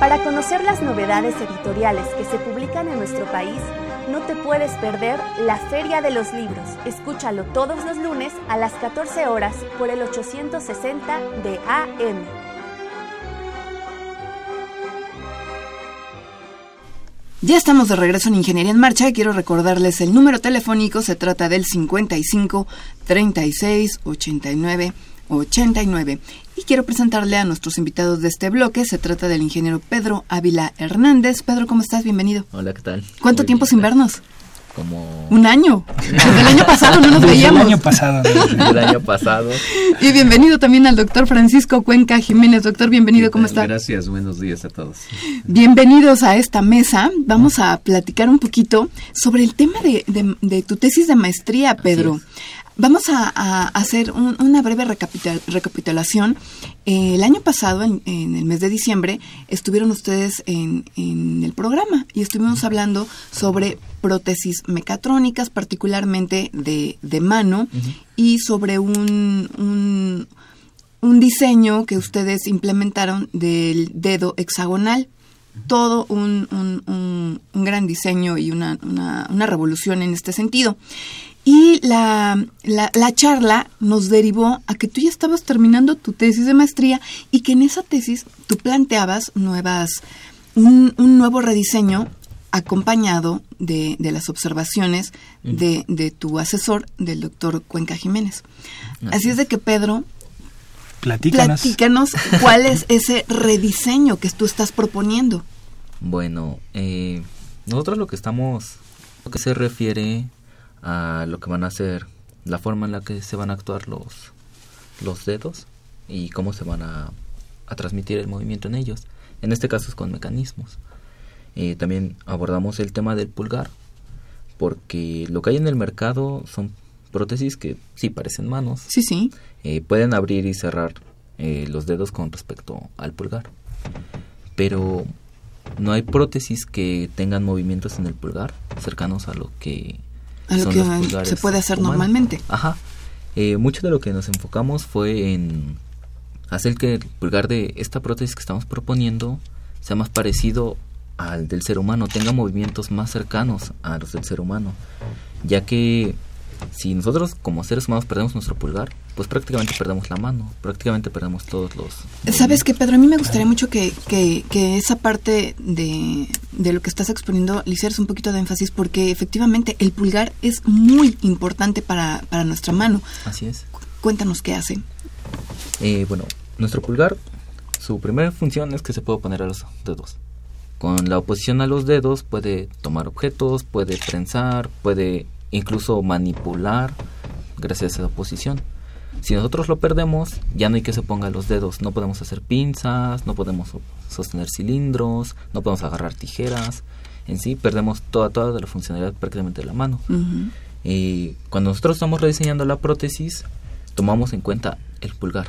[SPEAKER 3] Para conocer las novedades editoriales que se publican en nuestro país, no te puedes perder la Feria de los Libros. Escúchalo todos los lunes a las 14 horas por el 860 de AM.
[SPEAKER 2] Ya estamos de regreso en Ingeniería en Marcha. Quiero recordarles el número telefónico. Se trata del 55 36 89 89. Y quiero presentarle a nuestros invitados de este bloque. Se trata del ingeniero Pedro Ávila Hernández. Pedro, ¿cómo estás? Bienvenido.
[SPEAKER 5] Hola, ¿qué tal?
[SPEAKER 2] ¿Cuánto
[SPEAKER 5] Muy
[SPEAKER 2] tiempo
[SPEAKER 5] bien,
[SPEAKER 2] sin vernos?
[SPEAKER 5] Como
[SPEAKER 2] Un año. Desde el año pasado no nos
[SPEAKER 1] Desde el
[SPEAKER 2] veíamos.
[SPEAKER 1] año pasado. ¿no?
[SPEAKER 5] el año pasado.
[SPEAKER 2] Y bienvenido también al doctor Francisco Cuenca Jiménez. Doctor, bienvenido, ¿cómo está?
[SPEAKER 6] Gracias, buenos días a todos.
[SPEAKER 2] Bienvenidos a esta mesa. Vamos a platicar un poquito sobre el tema de, de- de tu tesis de maestría, Pedro. Vamos a, a hacer un- una breve recapitul- recapitulación. Eh, el año pasado, en, en el mes de diciembre, estuvieron ustedes en, en el programa y estuvimos hablando sobre prótesis mecatrónicas, particularmente de, de mano, y sobre un, un, un diseño que ustedes implementaron del dedo hexagonal. Todo un, un- un- un gran diseño y una, una- una revolución en este sentido. Y la, la, la charla nos derivó a que tú ya estabas terminando tu tesis de maestría y que en esa tesis tú planteabas nuevas, un, un nuevo rediseño acompañado de, de las observaciones de, de tu asesor, del doctor Cuenca Jiménez. Así es de que Pedro,
[SPEAKER 1] Platícanos.
[SPEAKER 2] platícanos cuál es ese rediseño que tú estás proponiendo.
[SPEAKER 5] Bueno, eh, nosotros lo que estamos, lo que se refiere a lo que van a ser, la forma en la que se van a actuar los, los dedos y cómo se van a, a transmitir el movimiento en ellos. En este caso es con mecanismos. Eh, también abordamos el tema del pulgar, porque lo que hay en el mercado son prótesis que sí parecen manos,
[SPEAKER 2] Sí, sí.
[SPEAKER 5] eh, pueden abrir y cerrar eh, los dedos con respecto al pulgar. Pero no hay prótesis que tengan movimientos en el pulgar cercanos a lo que,
[SPEAKER 2] A lo que se puede hacer
[SPEAKER 5] humanos.
[SPEAKER 2] normalmente.
[SPEAKER 5] Ajá. Eh, mucho de lo que nos enfocamos fue en hacer que el pulgar de esta prótesis que estamos proponiendo sea más parecido al del ser humano, tenga movimientos más cercanos a los del ser humano, ya que si nosotros como seres humanos perdemos nuestro pulgar, pues prácticamente perdemos la mano, prácticamente perdemos todos los...
[SPEAKER 2] Sabes que Pedro, a mí me gustaría mucho que, que, que esa parte de, de lo que estás exponiendo le hicieras un poquito de énfasis porque efectivamente el pulgar es muy importante para, para nuestra mano.
[SPEAKER 5] Así es.
[SPEAKER 2] Cu- Cuéntanos qué hace.
[SPEAKER 5] Eh, bueno, nuestro pulgar, su primera función es que se puede poner a los dedos. Con la oposición a los dedos puede tomar objetos, puede prensar, puede incluso manipular gracias a esa posición. Si nosotros lo perdemos, ya no hay que se ponga los dedos. No podemos hacer pinzas, no podemos so- sostener cilindros, no podemos agarrar tijeras. En sí, perdemos toda, toda la funcionalidad prácticamente de la mano. Y cuando nosotros estamos rediseñando la prótesis, tomamos en cuenta el pulgar,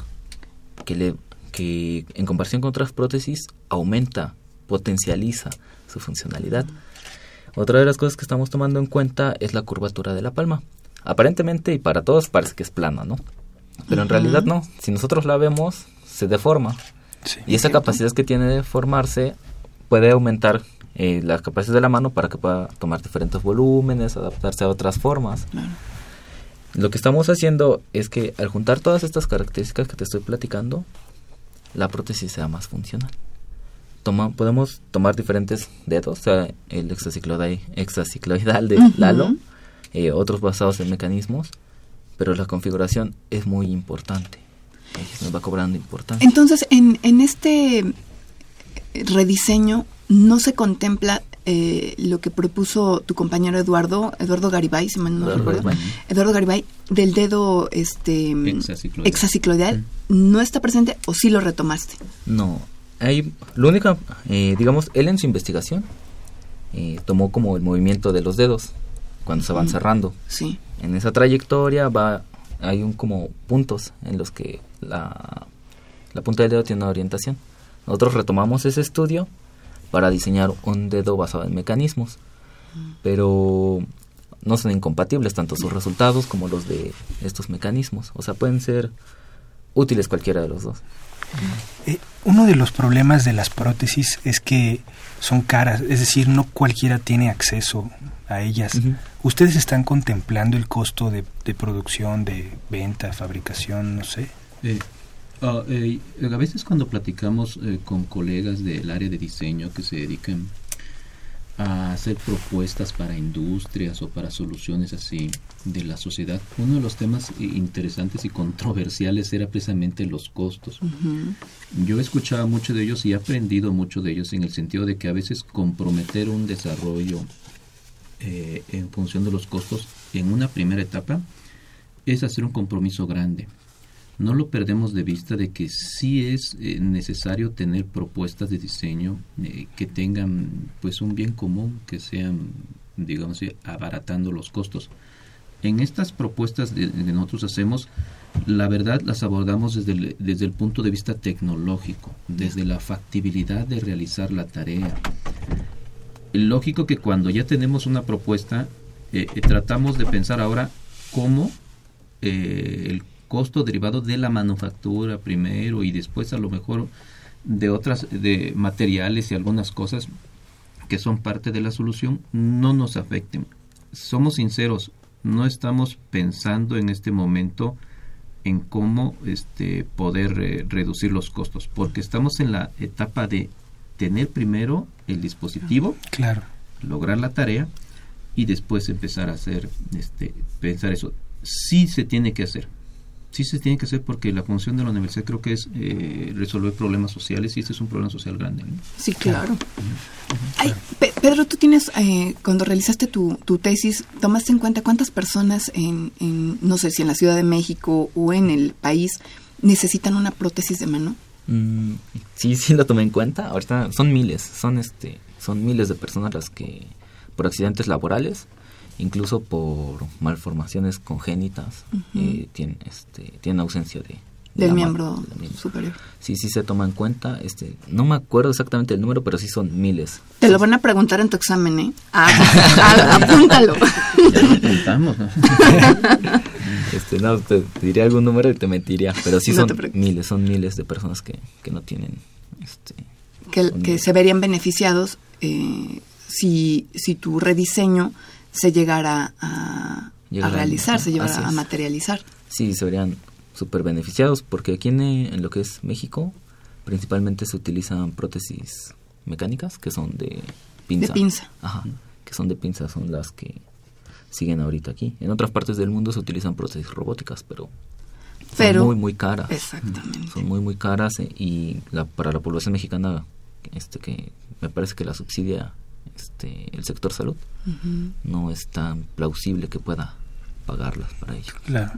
[SPEAKER 5] que, le, que en comparación con otras prótesis aumenta, potencializa su funcionalidad. Otra de las cosas que estamos tomando en cuenta es la curvatura de la palma. Aparentemente y para todos parece que es plana, ¿no? Pero en realidad no. Si nosotros la vemos, se deforma.
[SPEAKER 1] Sí.
[SPEAKER 5] Y esa capacidad que tiene de formarse puede aumentar eh, la capacidad de la mano para que pueda tomar diferentes volúmenes, adaptarse a otras formas.
[SPEAKER 2] Claro.
[SPEAKER 5] Lo que estamos haciendo es que al juntar todas estas características que te estoy platicando, la prótesis sea más funcional. Toma, podemos tomar diferentes dedos, o sea, el hexacicloidal, hexacicloidal de
[SPEAKER 2] Ujú.
[SPEAKER 5] Lalo, eh, otros basados en mecanismos, pero la configuración es muy importante. Nos va cobrando importancia.
[SPEAKER 2] Entonces, en, en este rediseño no se contempla eh, lo que propuso tu compañero Eduardo, Eduardo Garibay, si mal no
[SPEAKER 5] Eduardo
[SPEAKER 2] recuerdo,
[SPEAKER 5] Garibay.
[SPEAKER 2] Eduardo Garibay, del dedo este
[SPEAKER 6] Hexacicloidal.
[SPEAKER 2] hexacicloidal, ¿no está presente o sí lo retomaste?
[SPEAKER 5] No, hay, lo único, eh, digamos, él en su investigación eh, tomó como el movimiento de los dedos cuando se van cerrando.
[SPEAKER 2] Sí.
[SPEAKER 5] En esa trayectoria va, hay un como puntos en los que la, la punta del dedo tiene una orientación. Nosotros retomamos ese estudio para diseñar un dedo basado en mecanismos, pero no son incompatibles tanto sus resultados como los de estos mecanismos. O sea, pueden ser útiles cualquiera de los dos.
[SPEAKER 1] Eh, uno de los problemas de las prótesis es que son caras, es decir, no cualquiera tiene acceso a ellas. ¿Ustedes están contemplando el costo de, producción, de venta, fabricación, no sé?
[SPEAKER 6] Eh, ah, eh, a veces cuando platicamos con colegas del área de diseño que se dedican a hacer propuestas para industrias o para soluciones así de la sociedad. Uno de los temas interesantes y controversiales era precisamente los costos. Yo he escuchado mucho de ellos y he aprendido mucho de ellos en el sentido de que a veces comprometer un desarrollo eh, en función de los costos en una primera etapa es hacer un compromiso grande no lo perdemos de vista de que sí es eh, necesario tener propuestas de diseño eh, que tengan pues un bien común, que sean, digamos, abaratando los costos. En estas propuestas que nosotros hacemos, la verdad las abordamos desde el, desde el punto de vista tecnológico, desde la factibilidad de realizar la tarea. Lógico que cuando ya tenemos una propuesta, eh, tratamos de pensar ahora cómo el costo derivado de la manufactura primero y después a lo mejor de otras de materiales y algunas cosas que son parte de la solución no nos afecten. Somos sinceros, no estamos pensando en este momento en cómo este poder eh, reducir los costos, porque estamos en la etapa de tener primero el dispositivo,
[SPEAKER 1] claro,
[SPEAKER 6] lograr la tarea y después empezar a hacer este pensar eso. Sí se tiene que hacer, sí se tiene que hacer porque la función de la universidad creo que es eh, resolver problemas sociales y este es un problema social grande.
[SPEAKER 2] Sí, claro. Pedro, tú tienes, eh, cuando realizaste tu, tu, tesis, ¿tomaste en cuenta cuántas personas en, no sé si en la Ciudad de México o en el país necesitan una prótesis de mano?
[SPEAKER 5] Mm, sí, sí la tomé en cuenta. Ahorita son miles, son este, son miles de personas las que por accidentes laborales incluso por malformaciones congénitas, eh, tienen, este, tienen ausencia de,
[SPEAKER 2] del miembro, superior.
[SPEAKER 5] Sí, sí se toma en cuenta. Este, no me acuerdo exactamente el número, pero sí son miles.
[SPEAKER 2] Te lo van a preguntar en tu examen, ¿eh? Ah, ah apúntalo.
[SPEAKER 5] Ya lo este, no, te diría algún número y te mentiría, pero sí son miles, son miles de personas que, que no tienen... Este,
[SPEAKER 2] que, que se verían beneficiados eh, si, si tu rediseño se llegara a, realizar, se llegara a materializar.
[SPEAKER 5] Sí, se verían súper beneficiados porque aquí en, lo que es México principalmente se utilizan prótesis mecánicas que son de pinza.
[SPEAKER 2] De pinza.
[SPEAKER 5] Ajá, que son de pinza, son las que siguen ahorita aquí. En otras partes del mundo se utilizan prótesis robóticas, pero, son muy, muy caras.
[SPEAKER 2] Exactamente.
[SPEAKER 5] Son muy, muy caras eh, y la, para la población mexicana, este que me parece que la subsidia este, el sector salud, no es tan plausible que pueda pagarlas para ello.
[SPEAKER 1] Claro.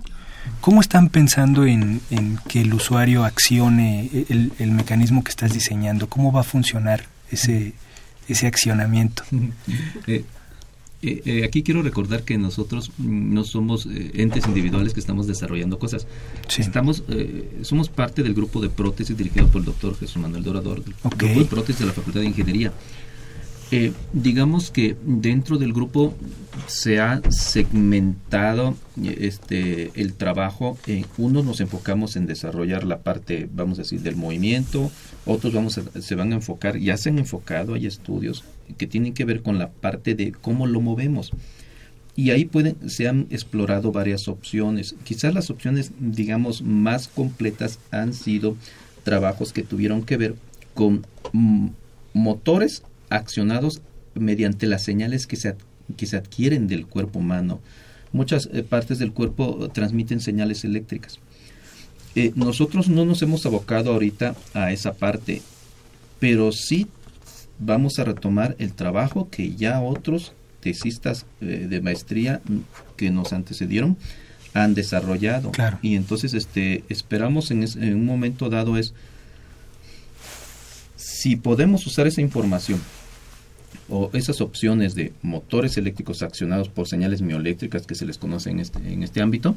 [SPEAKER 1] ¿Cómo están pensando en, que el usuario accione el, mecanismo que estás diseñando? ¿Cómo va a funcionar ese, ese accionamiento?
[SPEAKER 6] Eh, eh, eh, aquí quiero recordar que nosotros no somos entes individuales que estamos desarrollando cosas. Estamos, somos parte del grupo de prótesis dirigido por el doctor Jesús Manuel Dorador, del grupo de prótesis de la Facultad de Ingeniería. Eh, digamos que dentro del grupo se ha segmentado este el trabajo. Eh, unos nos enfocamos en desarrollar la parte, vamos a decir, del movimiento, otros vamos se van a enfocar, ya se han enfocado, hay estudios que tienen que ver con la parte de cómo lo movemos. Y ahí pueden, se han explorado varias opciones. Quizás las opciones, digamos, más completas han sido trabajos que tuvieron que ver con motores accionados mediante las señales que se, que se adquieren del cuerpo humano. Muchas eh, partes del cuerpo transmiten señales eléctricas. Eh, nosotros no nos hemos abocado ahorita a esa parte, pero sí vamos a retomar el trabajo que ya otros tesistas eh, de maestría que nos antecedieron han desarrollado. Y entonces este, esperamos en, en un momento dado es si podemos usar esa información o esas opciones de motores eléctricos accionados por señales mioeléctricas que se les conoce en este, en este ámbito,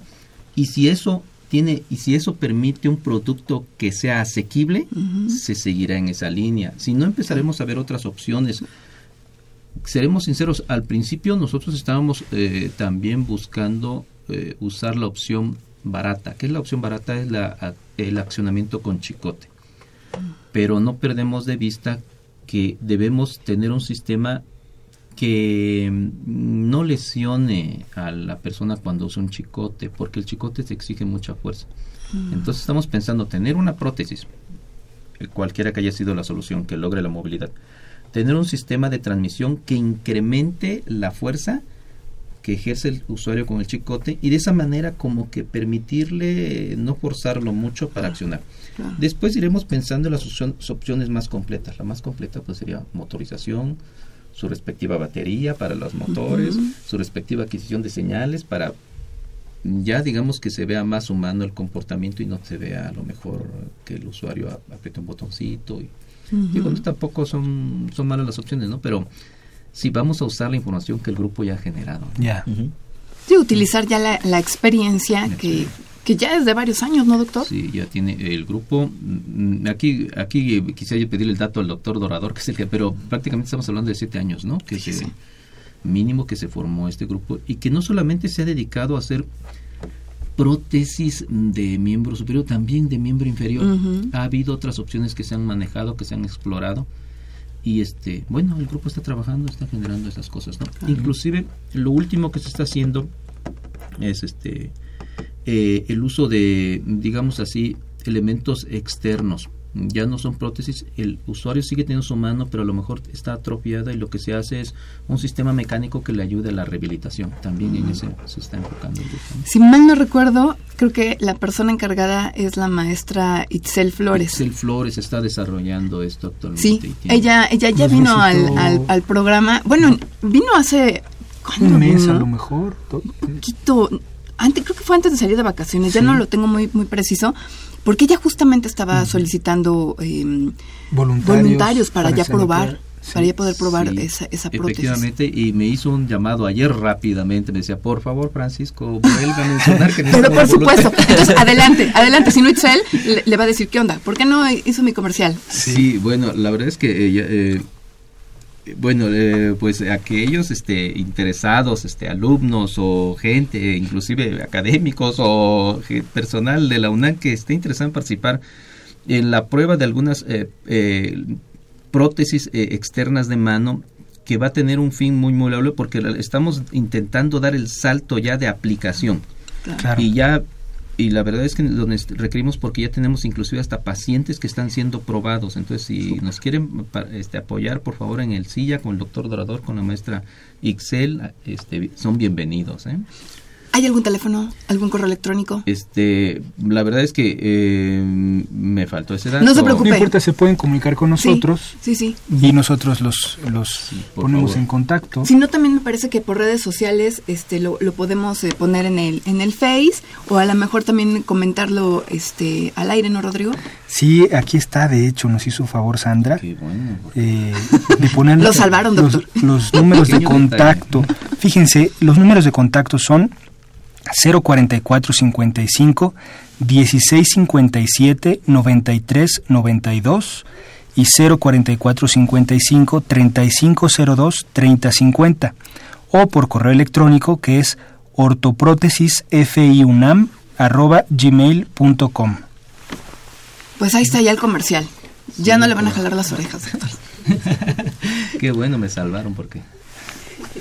[SPEAKER 6] y si eso tiene, y si eso permite un producto que sea asequible, se seguirá en esa línea. Si no, empezaremos a ver otras opciones. Seremos sinceros, al principio nosotros estábamos eh, también buscando eh, usar la opción barata. ¿Qué es la opción barata? Es la, el accionamiento con chicote. pero no perdemos de vista que debemos tener un sistema que mm, no lesione a la persona cuando usa un chicote, porque el chicote te exige mucha fuerza. Entonces estamos pensando tener una prótesis, eh, cualquiera que haya sido la solución que logre la movilidad, tener un sistema de transmisión que incremente la fuerza que ejerce el usuario con el chicote y de esa manera como que permitirle eh, no forzarlo mucho para accionar. Después iremos pensando en las opciones más completas. La más completa pues sería motorización, su respectiva batería para los motores, su respectiva adquisición de señales para ya digamos que se vea más humano el comportamiento y no se vea a lo mejor que el usuario apriete un botoncito y digo tampoco son son malas las opciones no pero si vamos a usar la información que el grupo ya ha generado
[SPEAKER 1] ya
[SPEAKER 2] sí utilizar ya la, experiencia que que ya es de varios años, ¿no, doctor?
[SPEAKER 6] Sí, ya tiene el grupo. Mm, aquí aquí quisiera pedirle el dato al doctor Dorador, que es el que, pero prácticamente estamos hablando de siete años, ¿no? Que es mínimo que se formó este grupo y que no solamente se ha dedicado a hacer prótesis de miembro superior, también de miembro inferior. Ha habido otras opciones que se han manejado, que se han explorado y este, bueno, el grupo está trabajando, está generando esas cosas, ¿no? Inclusive lo último que se está haciendo es este eh, el uso de, digamos así, elementos externos. Ya no son prótesis, el usuario sigue teniendo su mano, pero a lo mejor está atrofiada y lo que se hace es un sistema mecánico que le ayude a la rehabilitación. También en ese se está enfocando.
[SPEAKER 2] Si mal no recuerdo, creo que la persona encargada es la maestra Itzel Flores.
[SPEAKER 6] Itzel Flores está desarrollando esto actualmente.
[SPEAKER 2] Sí, ella, ella ya vino al, al, programa. Bueno, vino hace...
[SPEAKER 1] Un mes a lo mejor.
[SPEAKER 2] Un poquito antes, creo que fue antes de salir de vacaciones, ya no lo tengo muy, muy preciso, porque ella justamente estaba solicitando em, voluntarios, para, ya probar. para ya poder probar esa, esa prótesis.
[SPEAKER 6] Efectivamente, y me hizo un llamado ayer rápidamente, me decía, por favor, Francisco, vuelva a mencionar que
[SPEAKER 2] Pero por supuesto, entonces adelante, adelante, si no Itzel le, le, va a decir, ¿qué onda? ¿Por qué no hizo mi comercial?
[SPEAKER 6] Sí, bueno, la verdad es que ella, eh, bueno, eh, pues aquellos este, interesados, este, alumnos o gente, inclusive académicos o personal de la UNAM que esté interesado en participar en la prueba de algunas eh, eh, prótesis externas de mano que va a tener un fin muy muy loable porque estamos intentando dar el salto ya de aplicación. Y ya y la verdad es que lo requerimos porque ya tenemos inclusive hasta pacientes que están siendo probados. Entonces, si nos quieren este, apoyar, por favor, en el SILLA con el doctor Dorador, con la maestra Ixel, este, son bienvenidos. ¿eh?
[SPEAKER 2] ¿Hay algún teléfono, algún correo electrónico?
[SPEAKER 6] Este, la verdad es que eh, me faltó ese dato.
[SPEAKER 2] No se preocupe.
[SPEAKER 1] No importa, se pueden comunicar con nosotros.
[SPEAKER 2] Sí, sí.
[SPEAKER 1] Y nosotros los, los ponemos en contacto.
[SPEAKER 2] Si no, también me parece que por redes sociales este, lo, lo podemos eh, poner en el, en el Face o a lo mejor también comentarlo este, al aire, ¿no, Rodrigo?
[SPEAKER 1] Sí, aquí está, de hecho, nos hizo favor Sandra.
[SPEAKER 6] Qué bueno.
[SPEAKER 1] Eh, de poner
[SPEAKER 2] lo salvaron, doctor.
[SPEAKER 1] Los, números de contacto. Fíjense, los números de contacto son 04455 1657 93 92 y 04455 3502 3050 o por correo electrónico que es ortoprótesisfiunam arroba gmail.com
[SPEAKER 2] Pues ahí está ya el comercial. Ya no le van a jalar las orejas.
[SPEAKER 6] Qué bueno, me salvaron porque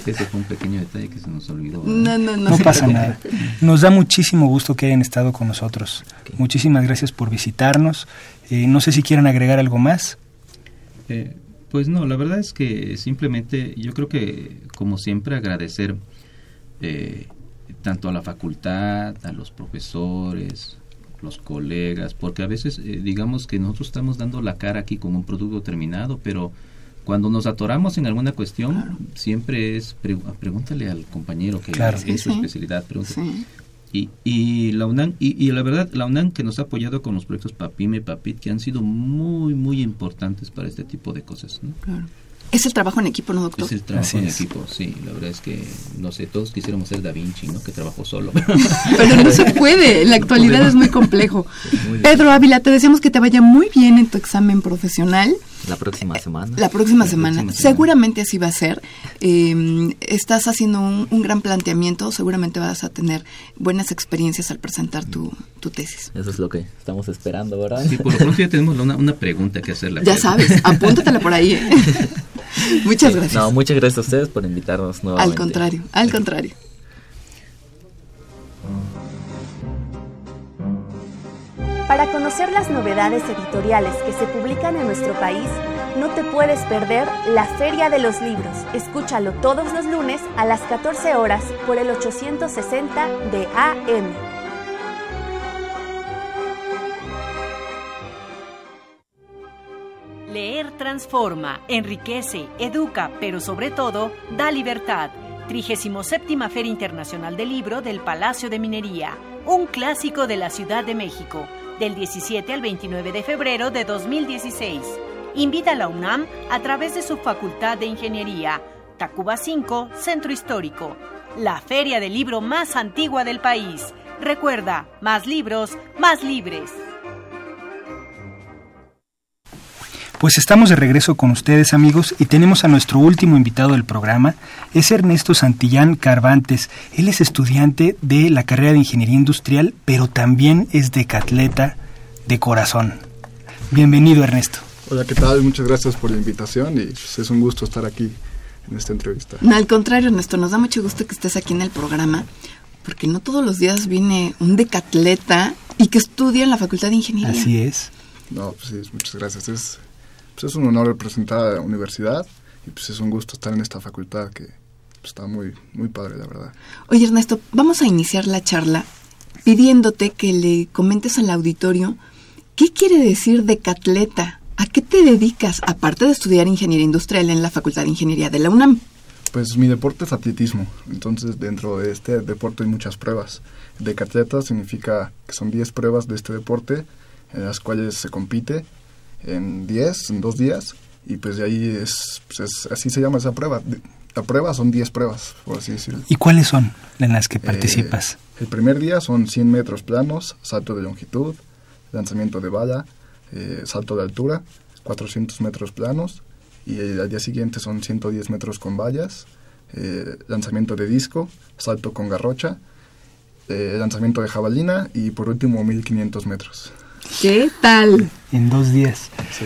[SPEAKER 6] ese fue un pequeño detalle que se nos olvidó.
[SPEAKER 2] No, no, no.
[SPEAKER 1] No pasa nada. Nos da muchísimo gusto que hayan estado con nosotros. Muchísimas gracias por visitarnos. Eh, no sé si quieren agregar algo más.
[SPEAKER 6] Eh, pues no, la verdad es que simplemente yo creo que, como siempre, agradecer eh, tanto a la facultad, a los profesores, los colegas, porque a veces digamos que nosotros estamos dando la cara aquí con un producto terminado, pero cuando nos atoramos en alguna cuestión, siempre es pregúntale al compañero que es su especialidad. Y, y la UNAM, y, la verdad, la UNAM que nos ha apoyado con los proyectos PAPIME, PAPIT, que han sido muy, muy importantes para este tipo de cosas.
[SPEAKER 2] Es el trabajo en equipo, ¿no, doctor?
[SPEAKER 6] Es el trabajo en equipo, sí. La verdad es que, no sé, todos quisiéramos ser Da Vinci, ¿no? Que trabajó solo.
[SPEAKER 2] Pero no se puede, en la actualidad es muy complejo. Pedro Ávila, te deseamos que te vaya muy bien en tu examen profesional
[SPEAKER 5] la próxima semana.
[SPEAKER 2] La próxima, semana. Seguramente así va a ser. Eh, estás haciendo un, gran planteamiento, seguramente vas a tener buenas experiencias al presentar tu, tesis.
[SPEAKER 5] Eso es lo que estamos esperando, ¿verdad?
[SPEAKER 6] Sí, por lo pronto ya tenemos una, pregunta que hacerle.
[SPEAKER 2] Ya sabes, apúntatela por ahí. ¿eh? muchas gracias.
[SPEAKER 5] No, muchas gracias a ustedes por invitarnos nuevamente.
[SPEAKER 2] Al contrario, al contrario.
[SPEAKER 3] Para conocer las novedades editoriales que se publican en nuestro país, no te puedes perder la Feria de los Libros. Escúchalo todos los lunes a las 14 horas por el 860 de AM.
[SPEAKER 7] Leer transforma, enriquece, educa, pero sobre todo da libertad. 37 Feria Internacional del Libro del Palacio de Minería, un clásico de la Ciudad de México del 17 al 29 de febrero de 2016. Invita a la UNAM a través de su Facultad de Ingeniería, Tacuba 5, Centro Histórico, la feria del libro más antigua del país. Recuerda, más libros, más libres.
[SPEAKER 1] Pues estamos de regreso con ustedes amigos y tenemos a nuestro último invitado del programa, es Ernesto Santillán Carvantes. Él es estudiante de la carrera de Ingeniería Industrial, pero también es decatleta de corazón. Bienvenido Ernesto.
[SPEAKER 8] Hola, ¿qué tal? Muchas gracias por la invitación y pues, es un gusto estar aquí en esta entrevista.
[SPEAKER 2] al contrario Ernesto, nos da mucho gusto que estés aquí en el programa porque no todos los días viene un decatleta y que estudia en la Facultad de Ingeniería.
[SPEAKER 1] Así es.
[SPEAKER 8] No, pues sí, muchas gracias. Es pues es un honor representar a la universidad y pues es un gusto estar en esta facultad que pues, está muy, muy padre, la verdad.
[SPEAKER 2] Oye, Ernesto, vamos a iniciar la charla pidiéndote que le comentes al auditorio qué quiere decir decatleta. ¿A qué te dedicas, aparte de estudiar ingeniería industrial en la Facultad de Ingeniería de la UNAM?
[SPEAKER 8] Pues mi deporte es atletismo, entonces dentro de este deporte hay muchas pruebas. Decatleta significa que son 10 pruebas de este deporte en las cuales se compite en 10, en dos días, y pues de ahí es, pues así se llama esa prueba. La prueba son 10 pruebas, por así decirlo.
[SPEAKER 1] ¿Y cuáles son en las que participas?
[SPEAKER 8] Eh, el primer día son 100 metros planos, salto de longitud, lanzamiento de bala, eh, salto de altura, 400 metros planos, y al día siguiente son 110 metros con vallas, eh, lanzamiento de disco, salto con garrocha, lanzamiento de jabalina y por último 1500 metros.
[SPEAKER 2] ¿Qué tal?
[SPEAKER 1] En dos días.
[SPEAKER 8] Sí.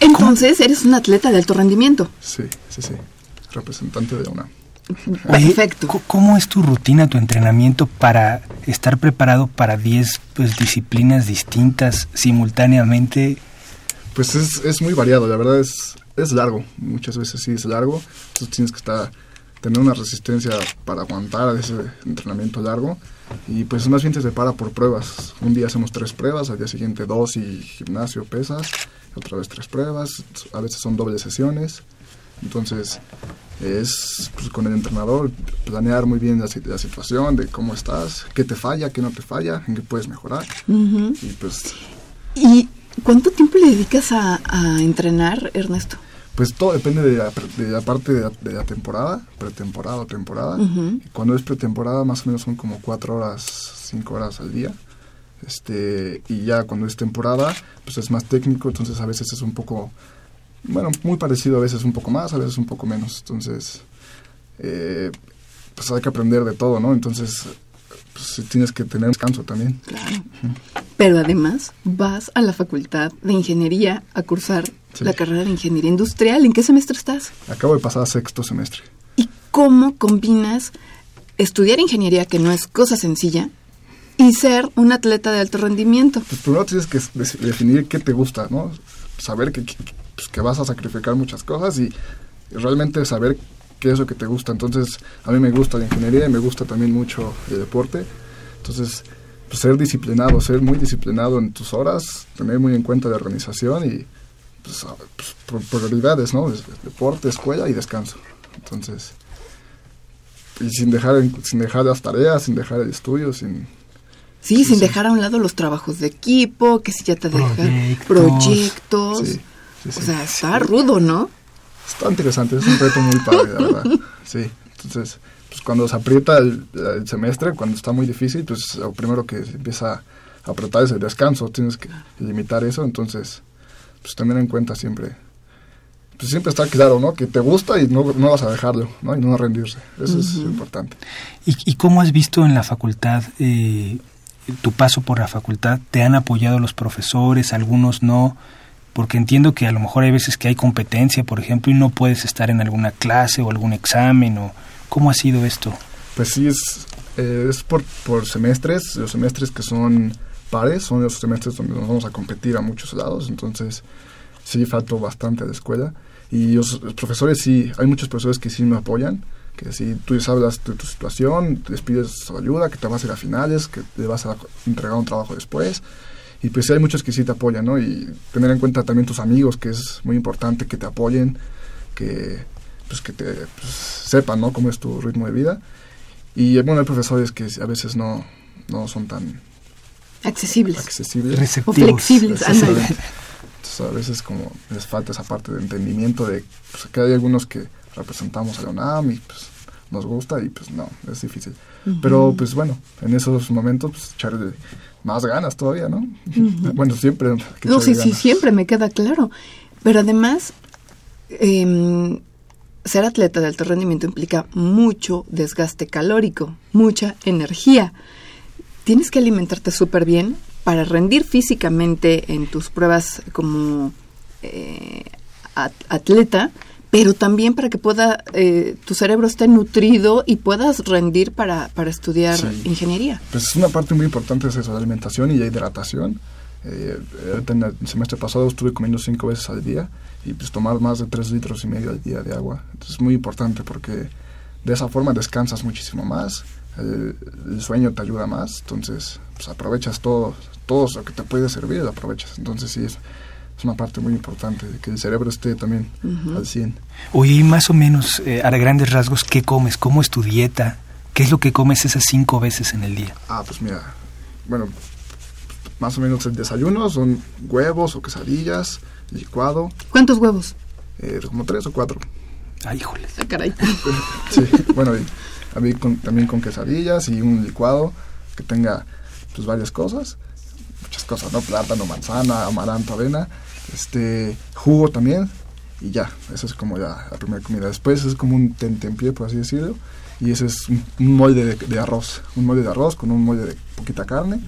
[SPEAKER 2] Entonces, eres un atleta de alto rendimiento.
[SPEAKER 8] Sí, sí, sí. Representante de una.
[SPEAKER 2] Perfecto.
[SPEAKER 1] ¿Cómo es tu rutina, tu entrenamiento para estar preparado para 10 pues, disciplinas distintas simultáneamente?
[SPEAKER 8] Pues es, es muy variado, la verdad es, es largo. Muchas veces sí es largo. Entonces tienes que estar, tener una resistencia para aguantar ese entrenamiento largo y pues más bien se separa por pruebas. Un día hacemos tres pruebas, al día siguiente dos y gimnasio, pesas, otra vez tres pruebas, a veces son dobles sesiones. Entonces es pues, con el entrenador planear muy bien la, situación de cómo estás, qué te falla, qué no te falla, en qué puedes mejorar. Y pues...
[SPEAKER 2] ¿Y cuánto tiempo le dedicas a entrenar, Ernesto?
[SPEAKER 8] Pues todo depende de la, parte de la, temporada, pretemporada o temporada. Cuando es pretemporada más o menos son como cuatro horas, cinco horas al día. Este, y ya cuando es temporada, pues es más técnico, entonces a veces es un poco, bueno, muy parecido, a veces un poco más, a veces un poco menos. Entonces, eh, pues hay que aprender de todo, ¿no? Entonces, pues tienes que tener descanso también.
[SPEAKER 2] Claro. Pero además vas a la facultad de ingeniería a cursar la carrera de ingeniería industrial. ¿En qué semestre estás?
[SPEAKER 8] Acabo de pasar a sexto semestre.
[SPEAKER 2] ¿Y cómo combinas estudiar ingeniería, que no es cosa sencilla, y ser un atleta de alto rendimiento?
[SPEAKER 8] Pues primero tienes que definir qué te gusta, ¿no? Saber que, pues, que, vas a sacrificar muchas cosas y realmente saber qué es lo que te gusta. Entonces, a mí me gusta la ingeniería y me gusta también mucho el deporte. Entonces, pues, ser disciplinado, ser muy disciplinado en tus horas, tener muy en cuenta la organización y pues, pues prioridades, ¿no? Deporte, escuela y descanso. Entonces, y sin dejar, sin dejar las tareas, sin dejar el estudio, sin...
[SPEAKER 2] Sí, sin dejar a un lado los trabajos de equipo, que si ya te dejan proyectos. o sea, está rudo, ¿no?
[SPEAKER 8] Está interesante, es un reto muy padre, la verdad. Sí, entonces, pues cuando se aprieta el, el, semestre, cuando está muy difícil, pues lo primero que empieza a apretar es el descanso, tienes que limitar eso, entonces pues tener en cuenta siempre pues siempre está claro, ¿no? Que te gusta y no, no vas a dejarlo, ¿no? Y no rendirse. Eso es importante.
[SPEAKER 1] ¿Y, ¿Y, cómo has visto en la facultad, eh, tu paso por la facultad? ¿Te han apoyado los profesores, algunos no? Porque entiendo que a lo mejor hay veces que hay competencia, por ejemplo, y no puedes estar en alguna clase o algún examen. o ¿Cómo ha sido esto?
[SPEAKER 8] Pues sí, es, eh, es por, por semestres. Los semestres que son pares son los semestres donde nos vamos a competir a muchos lados. Entonces sí faltó bastante a la escuela. Y los, profesores sí, hay muchos profesores que sí me apoyan, que si tú sabes de tu situación, les pides ayuda, que te vas a ir a finales, que te vas a entregar un trabajo después. Y pues hay muchos que sí te apoyan, ¿no? Y tener en cuenta también tus amigos, que es muy importante que te apoyen, que pues que te pues, sepan, ¿no? Cómo es tu ritmo de vida. Y bueno, hay profesores que a veces no, no son tan
[SPEAKER 2] accesibles,
[SPEAKER 8] accesibles.
[SPEAKER 2] o flexibles.
[SPEAKER 8] Entonces a veces como les falta esa parte de entendimiento de pues, que hay algunos que representamos a la UNAM y pues nos gusta y pues no, es difícil. Pero pues bueno, en esos momentos pues echarle más ganas todavía, ¿no? bueno, siempre.
[SPEAKER 2] No, sí, sí, siempre me queda claro. Pero además, eh, ser atleta de alto rendimiento implica mucho desgaste calórico, mucha energía. Tienes que alimentarte súper bien para rendir físicamente en tus pruebas como eh, atleta, pero también para que pueda eh, tu cerebro esté nutrido y puedas rendir para, para estudiar ingeniería.
[SPEAKER 8] Pues es una parte muy importante de esa alimentación y la hidratación. Eh, en el semestre pasado estuve comiendo cinco veces al día y pues tomar más de tres litros y medio al día de agua. Entonces es muy importante porque de esa forma descansas muchísimo más, el, el sueño te ayuda más, entonces pues aprovechas todo, todo lo que te puede servir, lo aprovechas. Entonces sí, es, es una parte muy importante, de que el cerebro esté también al 100.
[SPEAKER 1] Oye, más o menos, eh, a grandes rasgos, ¿qué comes? ¿Cómo es tu dieta? ¿Qué es lo que comes esas cinco veces en el día?
[SPEAKER 8] Ah, pues mira, bueno, más o menos el desayuno son huevos o quesadillas, licuado.
[SPEAKER 2] ¿Cuántos huevos?
[SPEAKER 8] Eh, como tres o cuatro.
[SPEAKER 1] Ay, híjole.
[SPEAKER 2] Ah, caray.
[SPEAKER 8] sí, bueno, a mí también con quesadillas y un licuado que tenga pues varias cosas. Muchas cosas, ¿no? Plátano, manzana, amaranto, avena, este, jugo también, y ya, eso es como ya la primera comida. Después es como un tentempié, por así decirlo, y ese es un, molde de, arroz, un molde de arroz con un molde de poquita carne,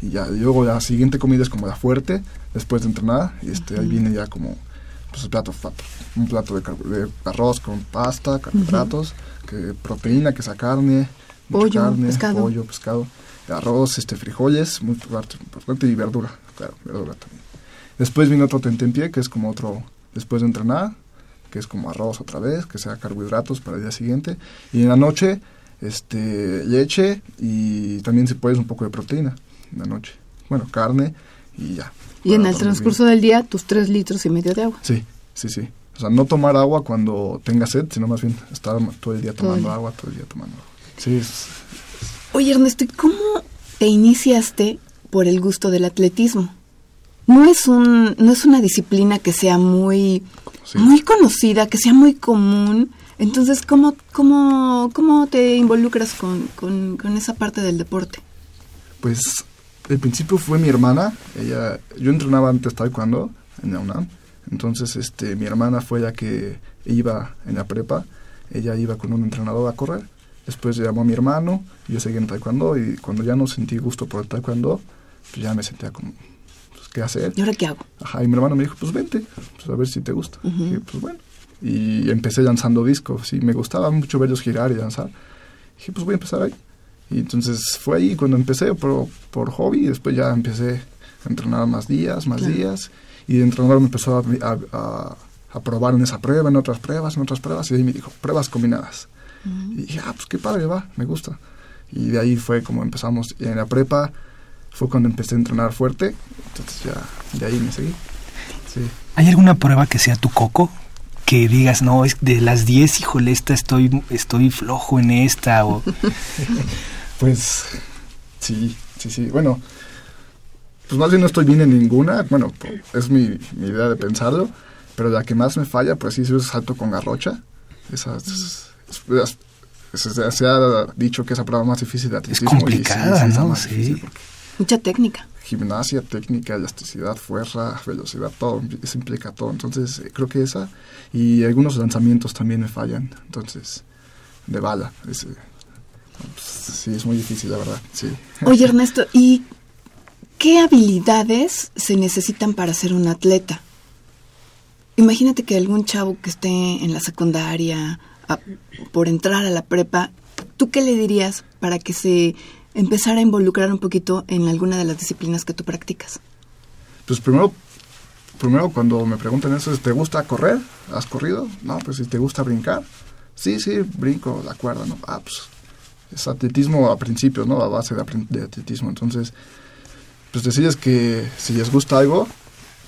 [SPEAKER 8] y ya, y luego la siguiente comida es como la fuerte, después de entrenar, y este, ahí viene ya como pues, el plato un plato de, arroz con pasta, carbohidratos, que proteína, que sea carne,
[SPEAKER 2] pollo,
[SPEAKER 8] carne,
[SPEAKER 2] pescado.
[SPEAKER 8] pollo, pescado arroz, este, frijoles, muy importante, y verdura, claro, verdura también. Después viene otro tentempié, que es como otro, después de entrenar, que es como arroz otra vez, que sea carbohidratos para el día siguiente. Y en la noche, este, leche y también si puedes un poco de proteína en la noche. Bueno, carne y ya.
[SPEAKER 2] Y en el transcurso del día, tus tres litros y medio de agua.
[SPEAKER 8] Sí, sí, sí. O sea, no tomar agua cuando tengas sed, sino más bien estar todo el día tomando agua, todo el día tomando agua. Sí, es,
[SPEAKER 2] Oye, Ernesto, cómo te iniciaste por el gusto del atletismo? No es, un, no es una disciplina que sea muy, muy conocida, que sea muy común. Entonces, ¿cómo, cómo, cómo te involucras con, con, esa parte del deporte?
[SPEAKER 8] Pues, el principio fue mi hermana. Ella, yo entrenaba antes taekwondo en la UNAM. Entonces, este, mi hermana fue la que iba en la prepa. Ella iba con un entrenador a correr. Después llamó a mi hermano, yo seguí en taekwondo y cuando ya no sentí gusto por el taekwondo, pues ya me sentía como, pues, ¿qué hacer?
[SPEAKER 2] ¿Y ahora qué hago?
[SPEAKER 8] Ajá, y mi hermano me dijo, pues vente, pues a ver si te gusta. Y pues bueno, y empecé lanzando discos, y me gustaba mucho verlos girar y lanzar. Y dije, pues voy a empezar ahí. Y entonces fue ahí cuando empecé por, por hobby, y después ya empecé a entrenar más días, más días, y de entrenador me empezó a, a, a probar en esa prueba, en otras pruebas, en otras pruebas, y ahí me dijo, pruebas combinadas. Y dije, ah, pues qué padre, va, me gusta. Y de ahí fue como empezamos. Y en la prepa fue cuando empecé a entrenar fuerte. Entonces ya de ahí me seguí. Sí.
[SPEAKER 1] ¿Hay alguna prueba que sea tu coco? Que digas, no, es de las 10, híjole, esta estoy, estoy flojo en esta. O...
[SPEAKER 8] pues sí, sí, sí. Bueno, pues más bien no estoy bien en ninguna. Bueno, es mi, mi idea de pensarlo. Pero la que más me falla, pues sí, es salto con garrocha. Esa se, ha dicho que es la prueba más difícil de atletismo.
[SPEAKER 1] Es complicada, ¿no? Sí.
[SPEAKER 2] Mucha técnica.
[SPEAKER 8] Gimnasia, técnica, elasticidad, fuerza, velocidad, todo, eso implica todo. Entonces, eh, creo que esa y algunos lanzamientos también me fallan. Entonces, de bala. Ese, pues, sí, es muy difícil, la verdad. Sí.
[SPEAKER 2] Oye, Ernesto, ¿y qué habilidades se necesitan para ser un atleta? Imagínate que algún chavo que esté en la secundaria, a- por entrar a la prepa, ¿tú qué le dirías para que se empezara a involucrar un poquito en alguna de las disciplinas que tú practicas?
[SPEAKER 8] Pues primero, primero cuando me preguntan eso, es, ¿te gusta correr? ¿Has corrido? No, pues si te gusta brincar. Sí, sí, brinco la cuerda, ¿no? Ah, pues es atletismo a principios, ¿no? A base de, de atletismo. Entonces, pues decirles que si les gusta algo,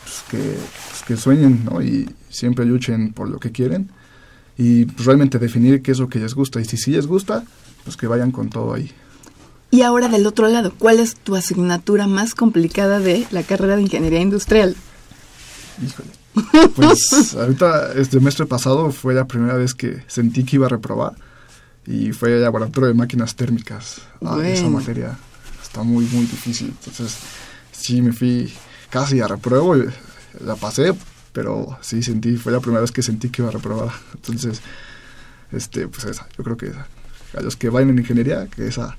[SPEAKER 8] pues que, pues que sueñen, ¿no? Y siempre luchen por lo que quieren. Y pues realmente definir qué es lo que les gusta. Y si sí les gusta, pues que vayan con todo ahí.
[SPEAKER 2] Y ahora del otro lado, ¿cuál es tu asignatura más complicada de la carrera de ingeniería industrial?
[SPEAKER 8] Híjole. Pues ahorita, este semestre pasado fue la primera vez que sentí que iba a reprobar y fue laboratorio de máquinas térmicas. Ah, Esa materia está muy, muy difícil. Entonces, sí me fui casi a repruebo, y la pasé, pero sí sentí, fue la primera vez que sentí que iba a reprobar. Entonces, este, pues esa, yo creo que esa. A los que vayan en ingeniería, que esa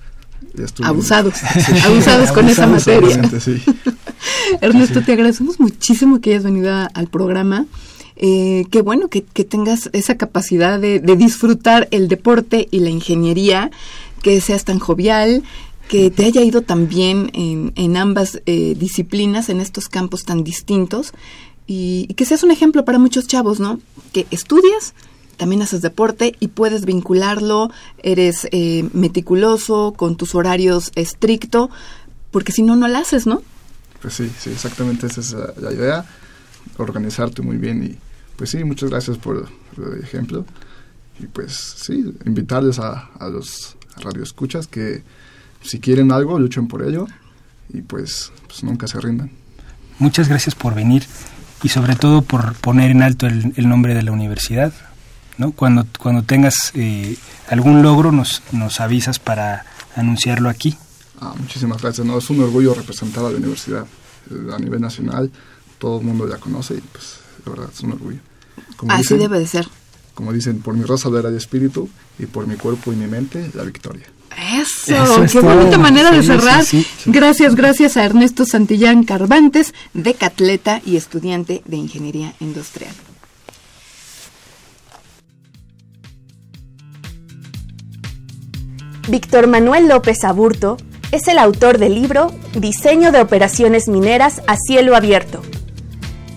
[SPEAKER 8] ya estuvo.
[SPEAKER 2] Abusados, abusados con esa
[SPEAKER 8] Abusados,
[SPEAKER 2] materia.
[SPEAKER 8] sí.
[SPEAKER 2] Ernesto, te agradecemos muchísimo que hayas venido a- al programa. Eh, qué bueno que, tengas esa capacidad de, disfrutar el deporte y la ingeniería, que seas tan jovial, que te haya ido tan bien en, ambas eh, disciplinas, en estos campos tan distintos, y, que seas un ejemplo para muchos chavos, ¿no? Que estudias, también haces deporte y puedes vincularlo, eres eh, meticuloso, con tus horarios estricto, porque si no, no lo haces, ¿no?
[SPEAKER 8] Pues sí, sí, exactamente esa es la idea, organizarte muy bien y pues sí, muchas gracias por el ejemplo y pues sí, invitarles a, a los radioescuchas que si quieren algo, luchen por ello y pues, pues nunca se rindan.
[SPEAKER 1] Muchas gracias por venir y sobre todo por poner en alto el, el nombre de la universidad. ¿no? Cuando, cuando tengas eh, algún logro nos, nos avisas para anunciarlo aquí.
[SPEAKER 8] Ah, muchísimas gracias, no, es un orgullo representar a la universidad a nivel nacional, todo el mundo la conoce y pues de verdad es un orgullo. Como
[SPEAKER 2] Así
[SPEAKER 8] dicen-
[SPEAKER 2] debe de ser.
[SPEAKER 8] Como dicen, por mi verá el espíritu y por mi cuerpo y mi mente la victoria.
[SPEAKER 2] Eso,
[SPEAKER 1] Eso es
[SPEAKER 2] qué
[SPEAKER 1] todo.
[SPEAKER 2] bonita manera de
[SPEAKER 1] Sí,
[SPEAKER 2] cerrar.
[SPEAKER 1] sí, sí.
[SPEAKER 2] Gracias, gracias a Ernesto Santillán Carvantes, decatleta y estudiante de Ingeniería Industrial.
[SPEAKER 3] Víctor Manuel López Aburto es el autor del libro Diseño de operaciones mineras a cielo abierto.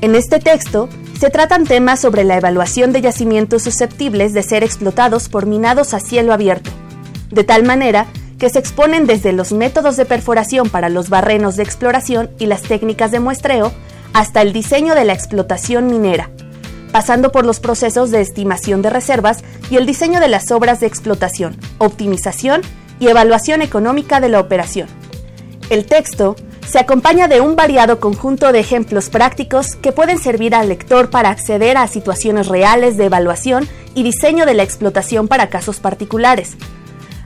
[SPEAKER 3] En este texto se tratan temas sobre la evaluación de yacimientos susceptibles de ser explotados por minados a cielo abierto, de tal manera que se exponen desde los métodos de perforación para los barrenos de exploración y las técnicas de muestreo hasta el diseño de la explotación minera, pasando por los procesos de estimación de reservas y el diseño de las obras de explotación, optimización y evaluación económica de la operación. El texto se acompaña de un variado conjunto de ejemplos prácticos que pueden servir al lector para acceder a situaciones reales de evaluación y diseño de la explotación para casos particulares.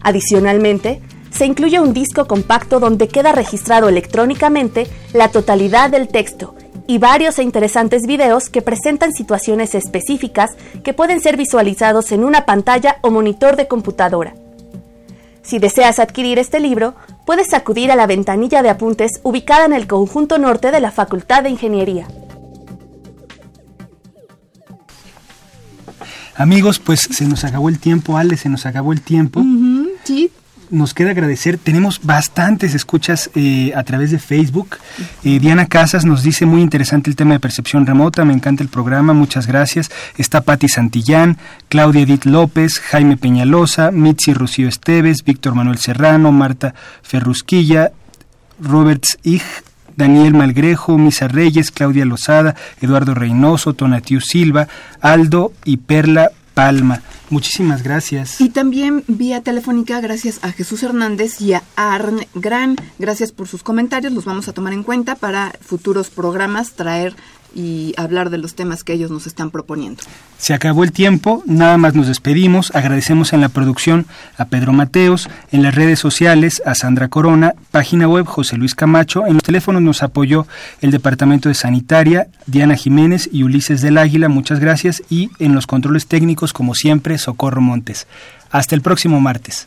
[SPEAKER 3] Adicionalmente, se incluye un disco compacto donde queda registrado electrónicamente la totalidad del texto y varios e interesantes videos que presentan situaciones específicas que pueden ser visualizados en una pantalla o monitor de computadora. Si deseas adquirir este libro, puedes acudir a la ventanilla de apuntes ubicada en el conjunto norte de la Facultad de Ingeniería.
[SPEAKER 1] Amigos, pues se nos acabó el tiempo, Ale, se nos acabó el tiempo.
[SPEAKER 2] Sí,
[SPEAKER 1] Nos queda agradecer, tenemos bastantes escuchas eh, a través de Facebook. Eh, Diana Casas nos dice muy interesante el tema de percepción remota, me encanta el programa, muchas gracias. Está Patti Santillán, Claudia Edith López, Jaime Peñalosa, Mitzi Rocío Esteves, Víctor Manuel Serrano, Marta Ferrusquilla, Roberts Ig, Daniel Malgrejo, Misa Reyes, Claudia Lozada, Eduardo Reynoso, Tonatiu Silva, Aldo y Perla Palma. Muchísimas gracias.
[SPEAKER 2] y también vía telefónica gracias a Jesús Hernández y a Arn Gran. Gracias por sus comentarios, los vamos a tomar en cuenta para futuros programas, traer y hablar de los temas que ellos nos están proponiendo.
[SPEAKER 1] Se acabó el tiempo, nada más nos despedimos, agradecemos en la producción a Pedro Mateos, en las redes sociales a Sandra Corona, página web José Luis Camacho, en los teléfonos nos apoyó el Departamento de Sanitaria, Diana Jiménez y Ulises del Águila, muchas gracias, y en los controles técnicos, como siempre, Socorro Montes. Hasta el próximo martes.